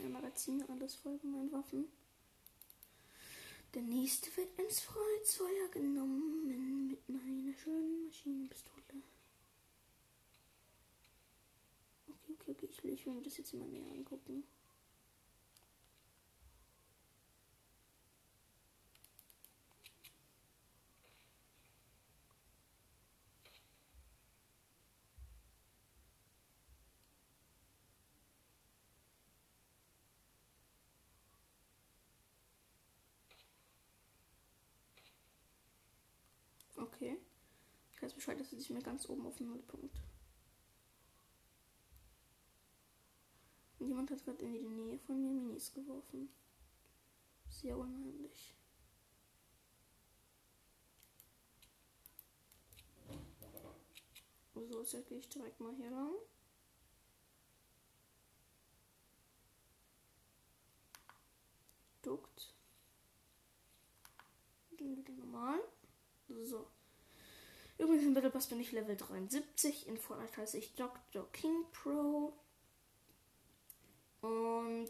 Ja, Magazin, alles voll von meinen Waffen. Der nächste wird ins Kreuzfeuer genommen mit meiner schönen Maschinenpistole. Okay, okay, okay. Ich will, ich will mir das jetzt immer näher angucken. Okay. Ich weiß Bescheid, dass ich mir ganz oben auf den Nullpunkt. Und jemand hat gerade in die Nähe von mir Minis geworfen. Sehr unheimlich. So, jetzt gehe ich direkt mal hier lang. Duckt. Dann wieder normal. So. Übrigens im Battle Pass bin ich Level 73. In Fortnite heiße ich Dr. King Pro. Und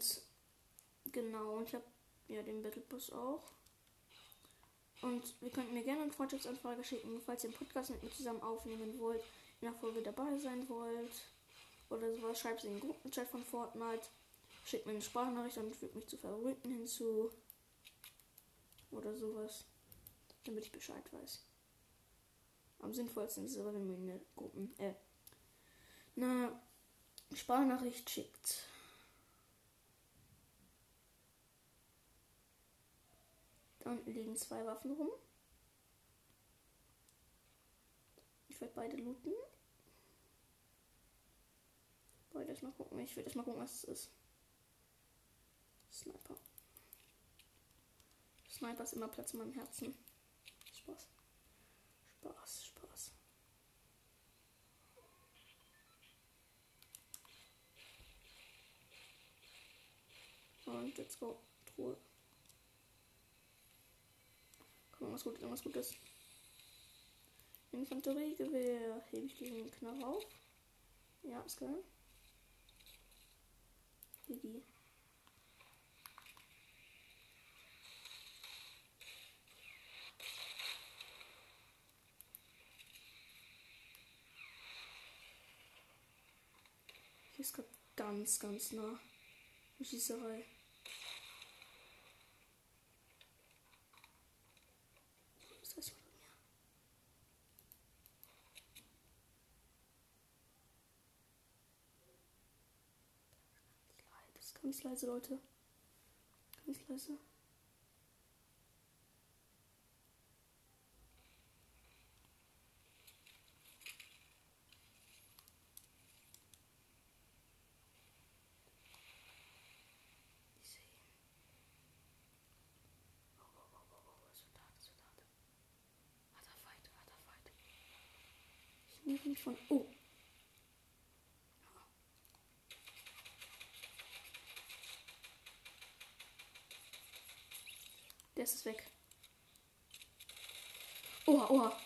genau, ich habe ja den Battle Pass auch. Und ihr könnt mir gerne eine Freundschaftsanfrage schicken, falls ihr einen Podcast mit mir zusammen aufnehmen wollt, in der Folge dabei sein wollt. Oder sowas, schreibt es in den Gruppenchat von Fortnite. Schickt mir eine Sprachnachricht und fügt mich zu Favoriten hinzu. Oder sowas damit ich Bescheid weiß. Am sinnvollsten ist es wenn mir eine Gruppen, äh, eine Sprachnachricht schickt. Dann liegen zwei Waffen rum. Ich werde beide looten. Wollte erstmal gucken. Ich will erstmal gucken, was es ist. Sniper. Sniper ist immer Platz in meinem Herzen. Spaß. Spaß, Spaß. Und let's go. Truhe. Komm, was Gutes, irgendwas Gutes. Infanteriegewehr. Hebe ich diesen Knarre auf? Ja, ist geil. Digi. Hier ist gerade ganz, ganz nah. Schießerei. Ganz leise, Leute. Ganz leise. nicht von. Oh, Der ist weg. Oha, oha.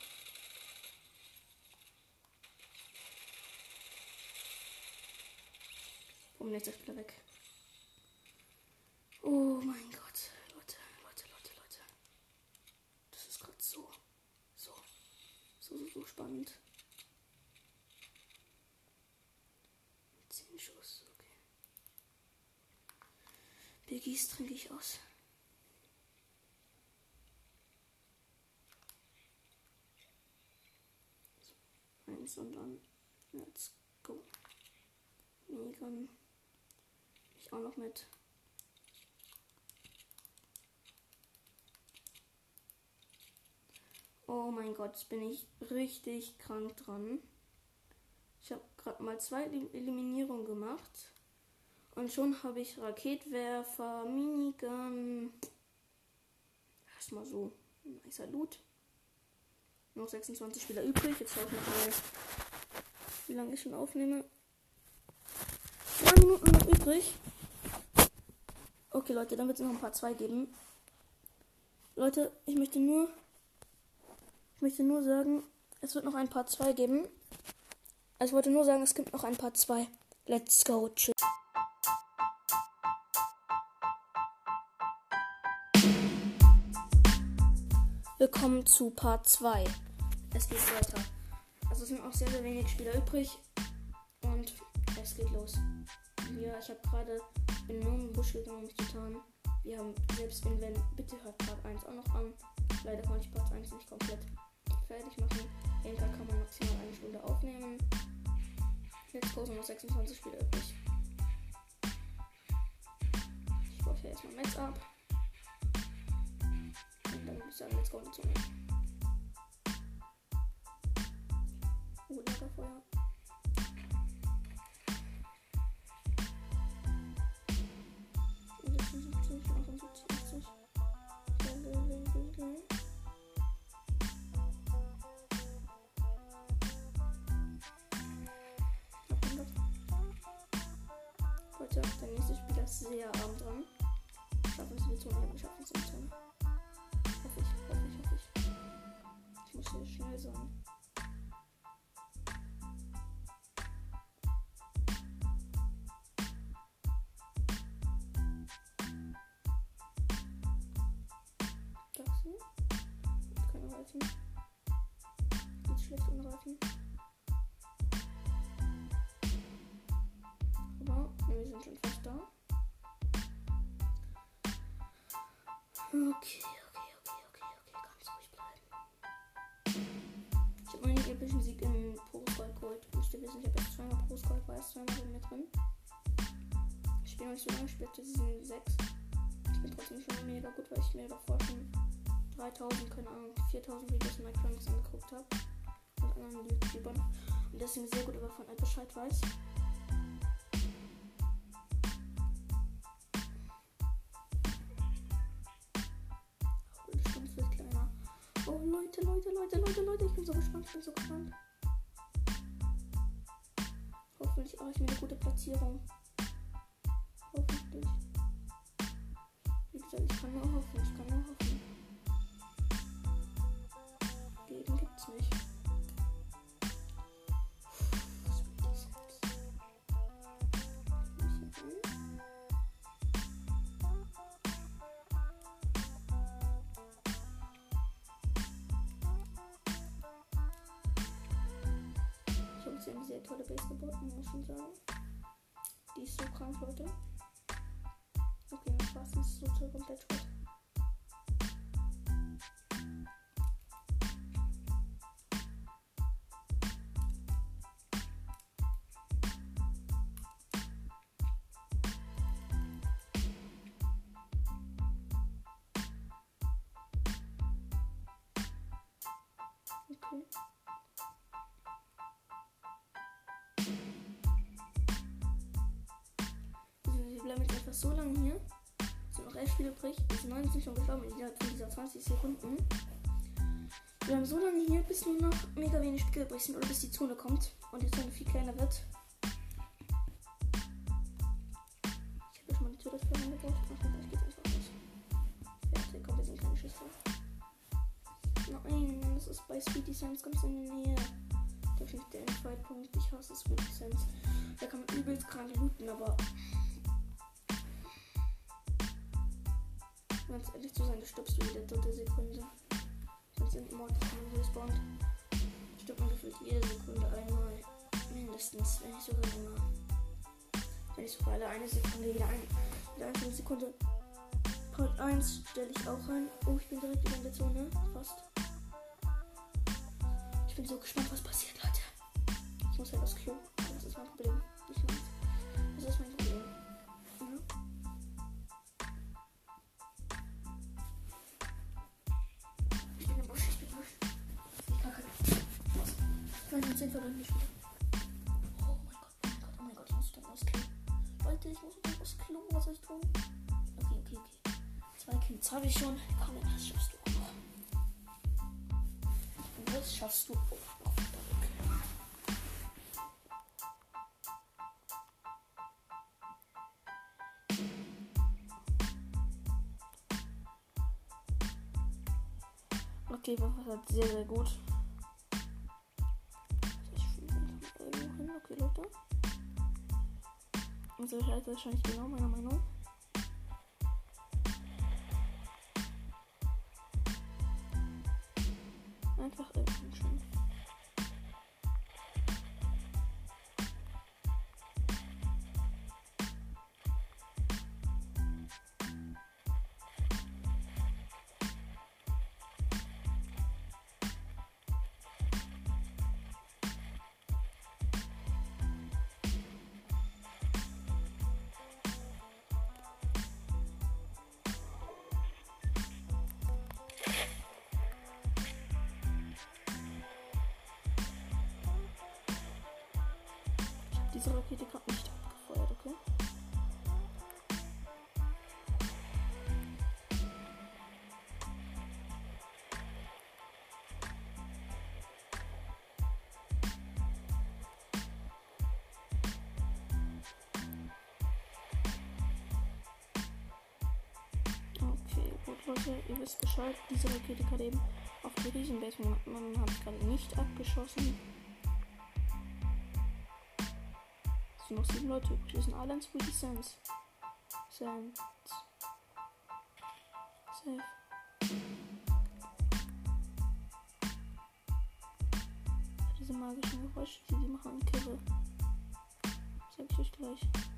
Warum ist der weg? Oh mein Gott. Leute, Leute, Leute, Leute. Das ist gerade so, so, so, so, so spannend. Zehn Schuss, okay. Biggies trinke ich aus. Dann let's go. Minigun. Ich auch noch mit. Oh mein Gott, jetzt bin ich richtig krank dran. Ich habe gerade mal zwei Eliminierungen gemacht. Und schon habe ich Raketwerfer, Minigun. Erstmal so. Nicer Loot. Noch 26 Spieler übrig. Jetzt schaue ich mal, wie lange ich schon aufnehme. 9 Minuten noch übrig. Okay, Leute, dann wird es noch ein paar 2 geben. Leute, ich möchte nur. Ich möchte nur sagen, es wird noch ein paar 2 geben. Also ich wollte nur sagen, es gibt noch ein paar 2. Let's go. Tschüss. Willkommen zu Part 2. Es geht weiter. Also es sind auch sehr, sehr wenig Spieler übrig. Und es geht los. Ja, ich habe gerade, nur im Busch gegangen, um mich zu tarnen. Wir haben selbst wenn, wenn, bitte hört Part 1 auch noch an. Leider konnte ich Part 1 nicht komplett fertig machen. Enker kann man maximal eine Stunde aufnehmen. Jetzt sind noch 26 Spieler übrig. Ich baue hier erstmal Metz ab würde ich sagen, let's go in die Zone. Oh, Lagerfeuer. Leute, der nächste Spieler ist sehr arm dran. Schaffen es die Zone, wir schaffen es in die Zone. sehr schnell sein. Taxi. Keine Reifen. Geht schlecht ohne Reifen. Aber wir sind schon fast da. Okay. Epischen Sieg in Pro Gold geholt. Müsst ihr wissen, ich habe jetzt zweimal Pro Gold, war erst zweimal mit drin. Ich spiele noch nicht so lange, ich spiele Season 6. Ich bin trotzdem schon mega gut, weil ich mir davor schon 3000, keine Ahnung, 4000 Videos in Minecraft angeguckt habe. Und anderen YouTubern. Und deswegen sehr gut über von Bescheid weiß. Leute, Leute, Leute, ich bin so gespannt, ich bin so gespannt. Hoffentlich mache ich mir eine gute Platzierung. Hoffentlich. Wie gesagt, ich kann nur hoffen, ich kann sehr tolle Base gebaut, muss man sagen. Die ist so krank, Leute. Okay, das war's, ist so komplett tot. So lange hier. Es sind noch 11 Spiele übrig. Es sind 19 schon gestorben innerhalb dieser 20 Sekunden. bleiben so lange hier, bis nur noch mega wenig Stücke übrig sind oder bis die Zone kommt und die Zone viel kleiner wird. Ich habe schon mal die Tür dafür eingebaut. Ach, gleich geht's einfach los. Fertig, kommt, wir sind keine Schüsse. Nein, das ist bei Speedy Sense ganz in der Nähe. Definitiv der Endfight-Punkt. Ich hasse Speedy Sense. Da kann man übelst krank looten, aber. Ehrlich zu sein, da stirbst du jede dritte Sekunde. Sonst sind Mords gespawnt. Stirbt man gefühlt jede Sekunde einmal. Mindestens, wenn nicht sogar länger. Wenn ich sogar alle eine Sekunde, jede, ein, jede einzelne Sekunde. Part 1 stelle ich auch ein. Oh, ich bin direkt über in der Zone. Fast. Ich bin so gespannt, was passiert, Leute. Ich muss halt aufs Klo. Das ist mein Problem. Beim Spiel. Oh mein Gott, oh mein Gott, oh mein Gott, ich muss dann aufs Klo. Leute, ich muss dann aufs Klo. Was soll ich tun? Okay, okay, okay. Zwei Kills habe ich schon. Komm, das schaffst du auch noch. Das schaffst du auch noch. Okay, war halt sehr, sehr gut. Leute. Also ich halte wahrscheinlich genau meiner Meinung. Leute, ihr wisst Bescheid. Diese Rakete gerade eben auf die Riesenbase man ich gerade nicht abgeschossen. Es sind noch sieben Leute übrig. Wir sind alle in Sweetie Sense. Sense. Safe. Diese magischen Geräusche, die die machen, Kirre. Sag ich euch gleich.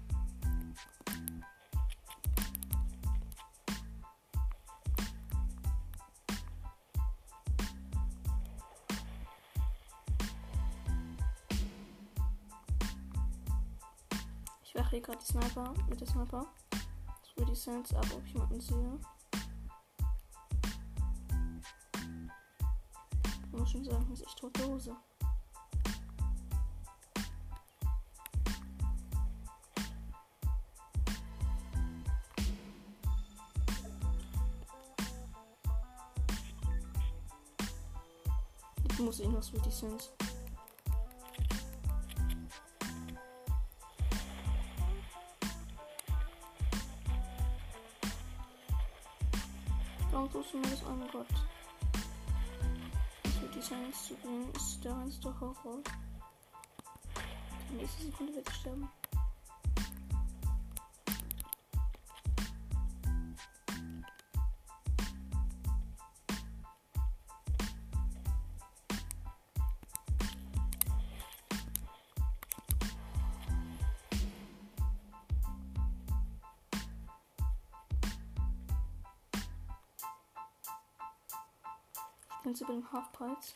Gerade die Sniper mit der Sniper. Das würde die Sense ab, ob ich jemanden sehe. Ich muss schon sagen, das ist echt tote Hose. Ich muss irgendwas mit die Sense. Mir das an, Gott? Wird die Science zu bringen, ist der reinste Horror. Die nächste Sekunde wird sterben. Jetzt über dem Halfpreis.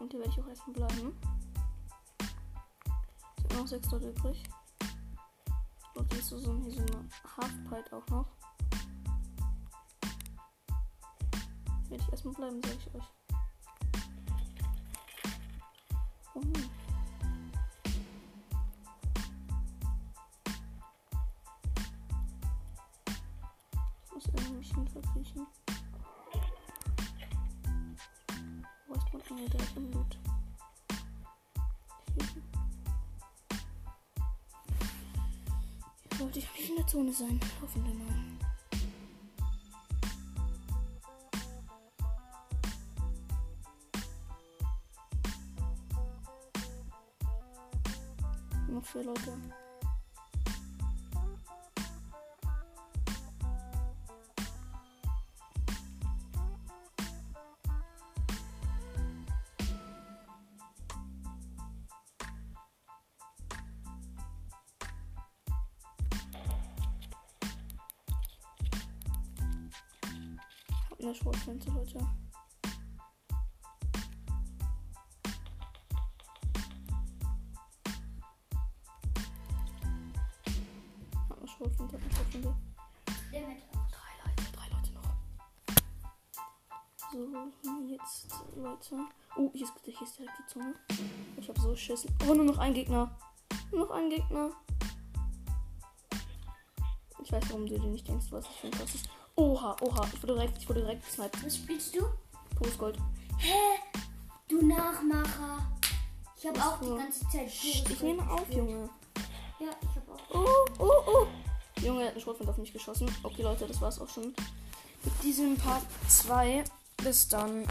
Und hier werde ich auch erstmal bleiben. Es sind noch sechs dort übrig. Hier ist so, so, hier so eine Halfpipe auch noch. Werde ich erstmal bleiben, sage ich euch. Oh. Zone sein? Hoffen wir mal. Noch vier Leute. Hab eine Schrotflinte, Leute. Schrotflinte, Drei Leute, drei Leute noch. So, jetzt weiter. Oh, hier ist, hier ist direkt die Zunge. Ich habe so geschissen. Oh, nur noch ein Gegner. Nur noch ein Gegner. Ich weiß, warum du dir nicht denkst, was ich für ein krasses. Oha, oha. Ich wurde direkt, ich wurde direkt gesniped. Was spielst du? Postgold. Hä? Du Nachmacher. Ich habe auch die ganze Zeit Psst, ich nehme auf, Junge. Ja, ich habe auch. Oh, oh, oh. Junge, er hat einen Schrotflinte auf mich geschossen. Okay, Leute, das war's auch schon mit diesem Part 2. Bis dann.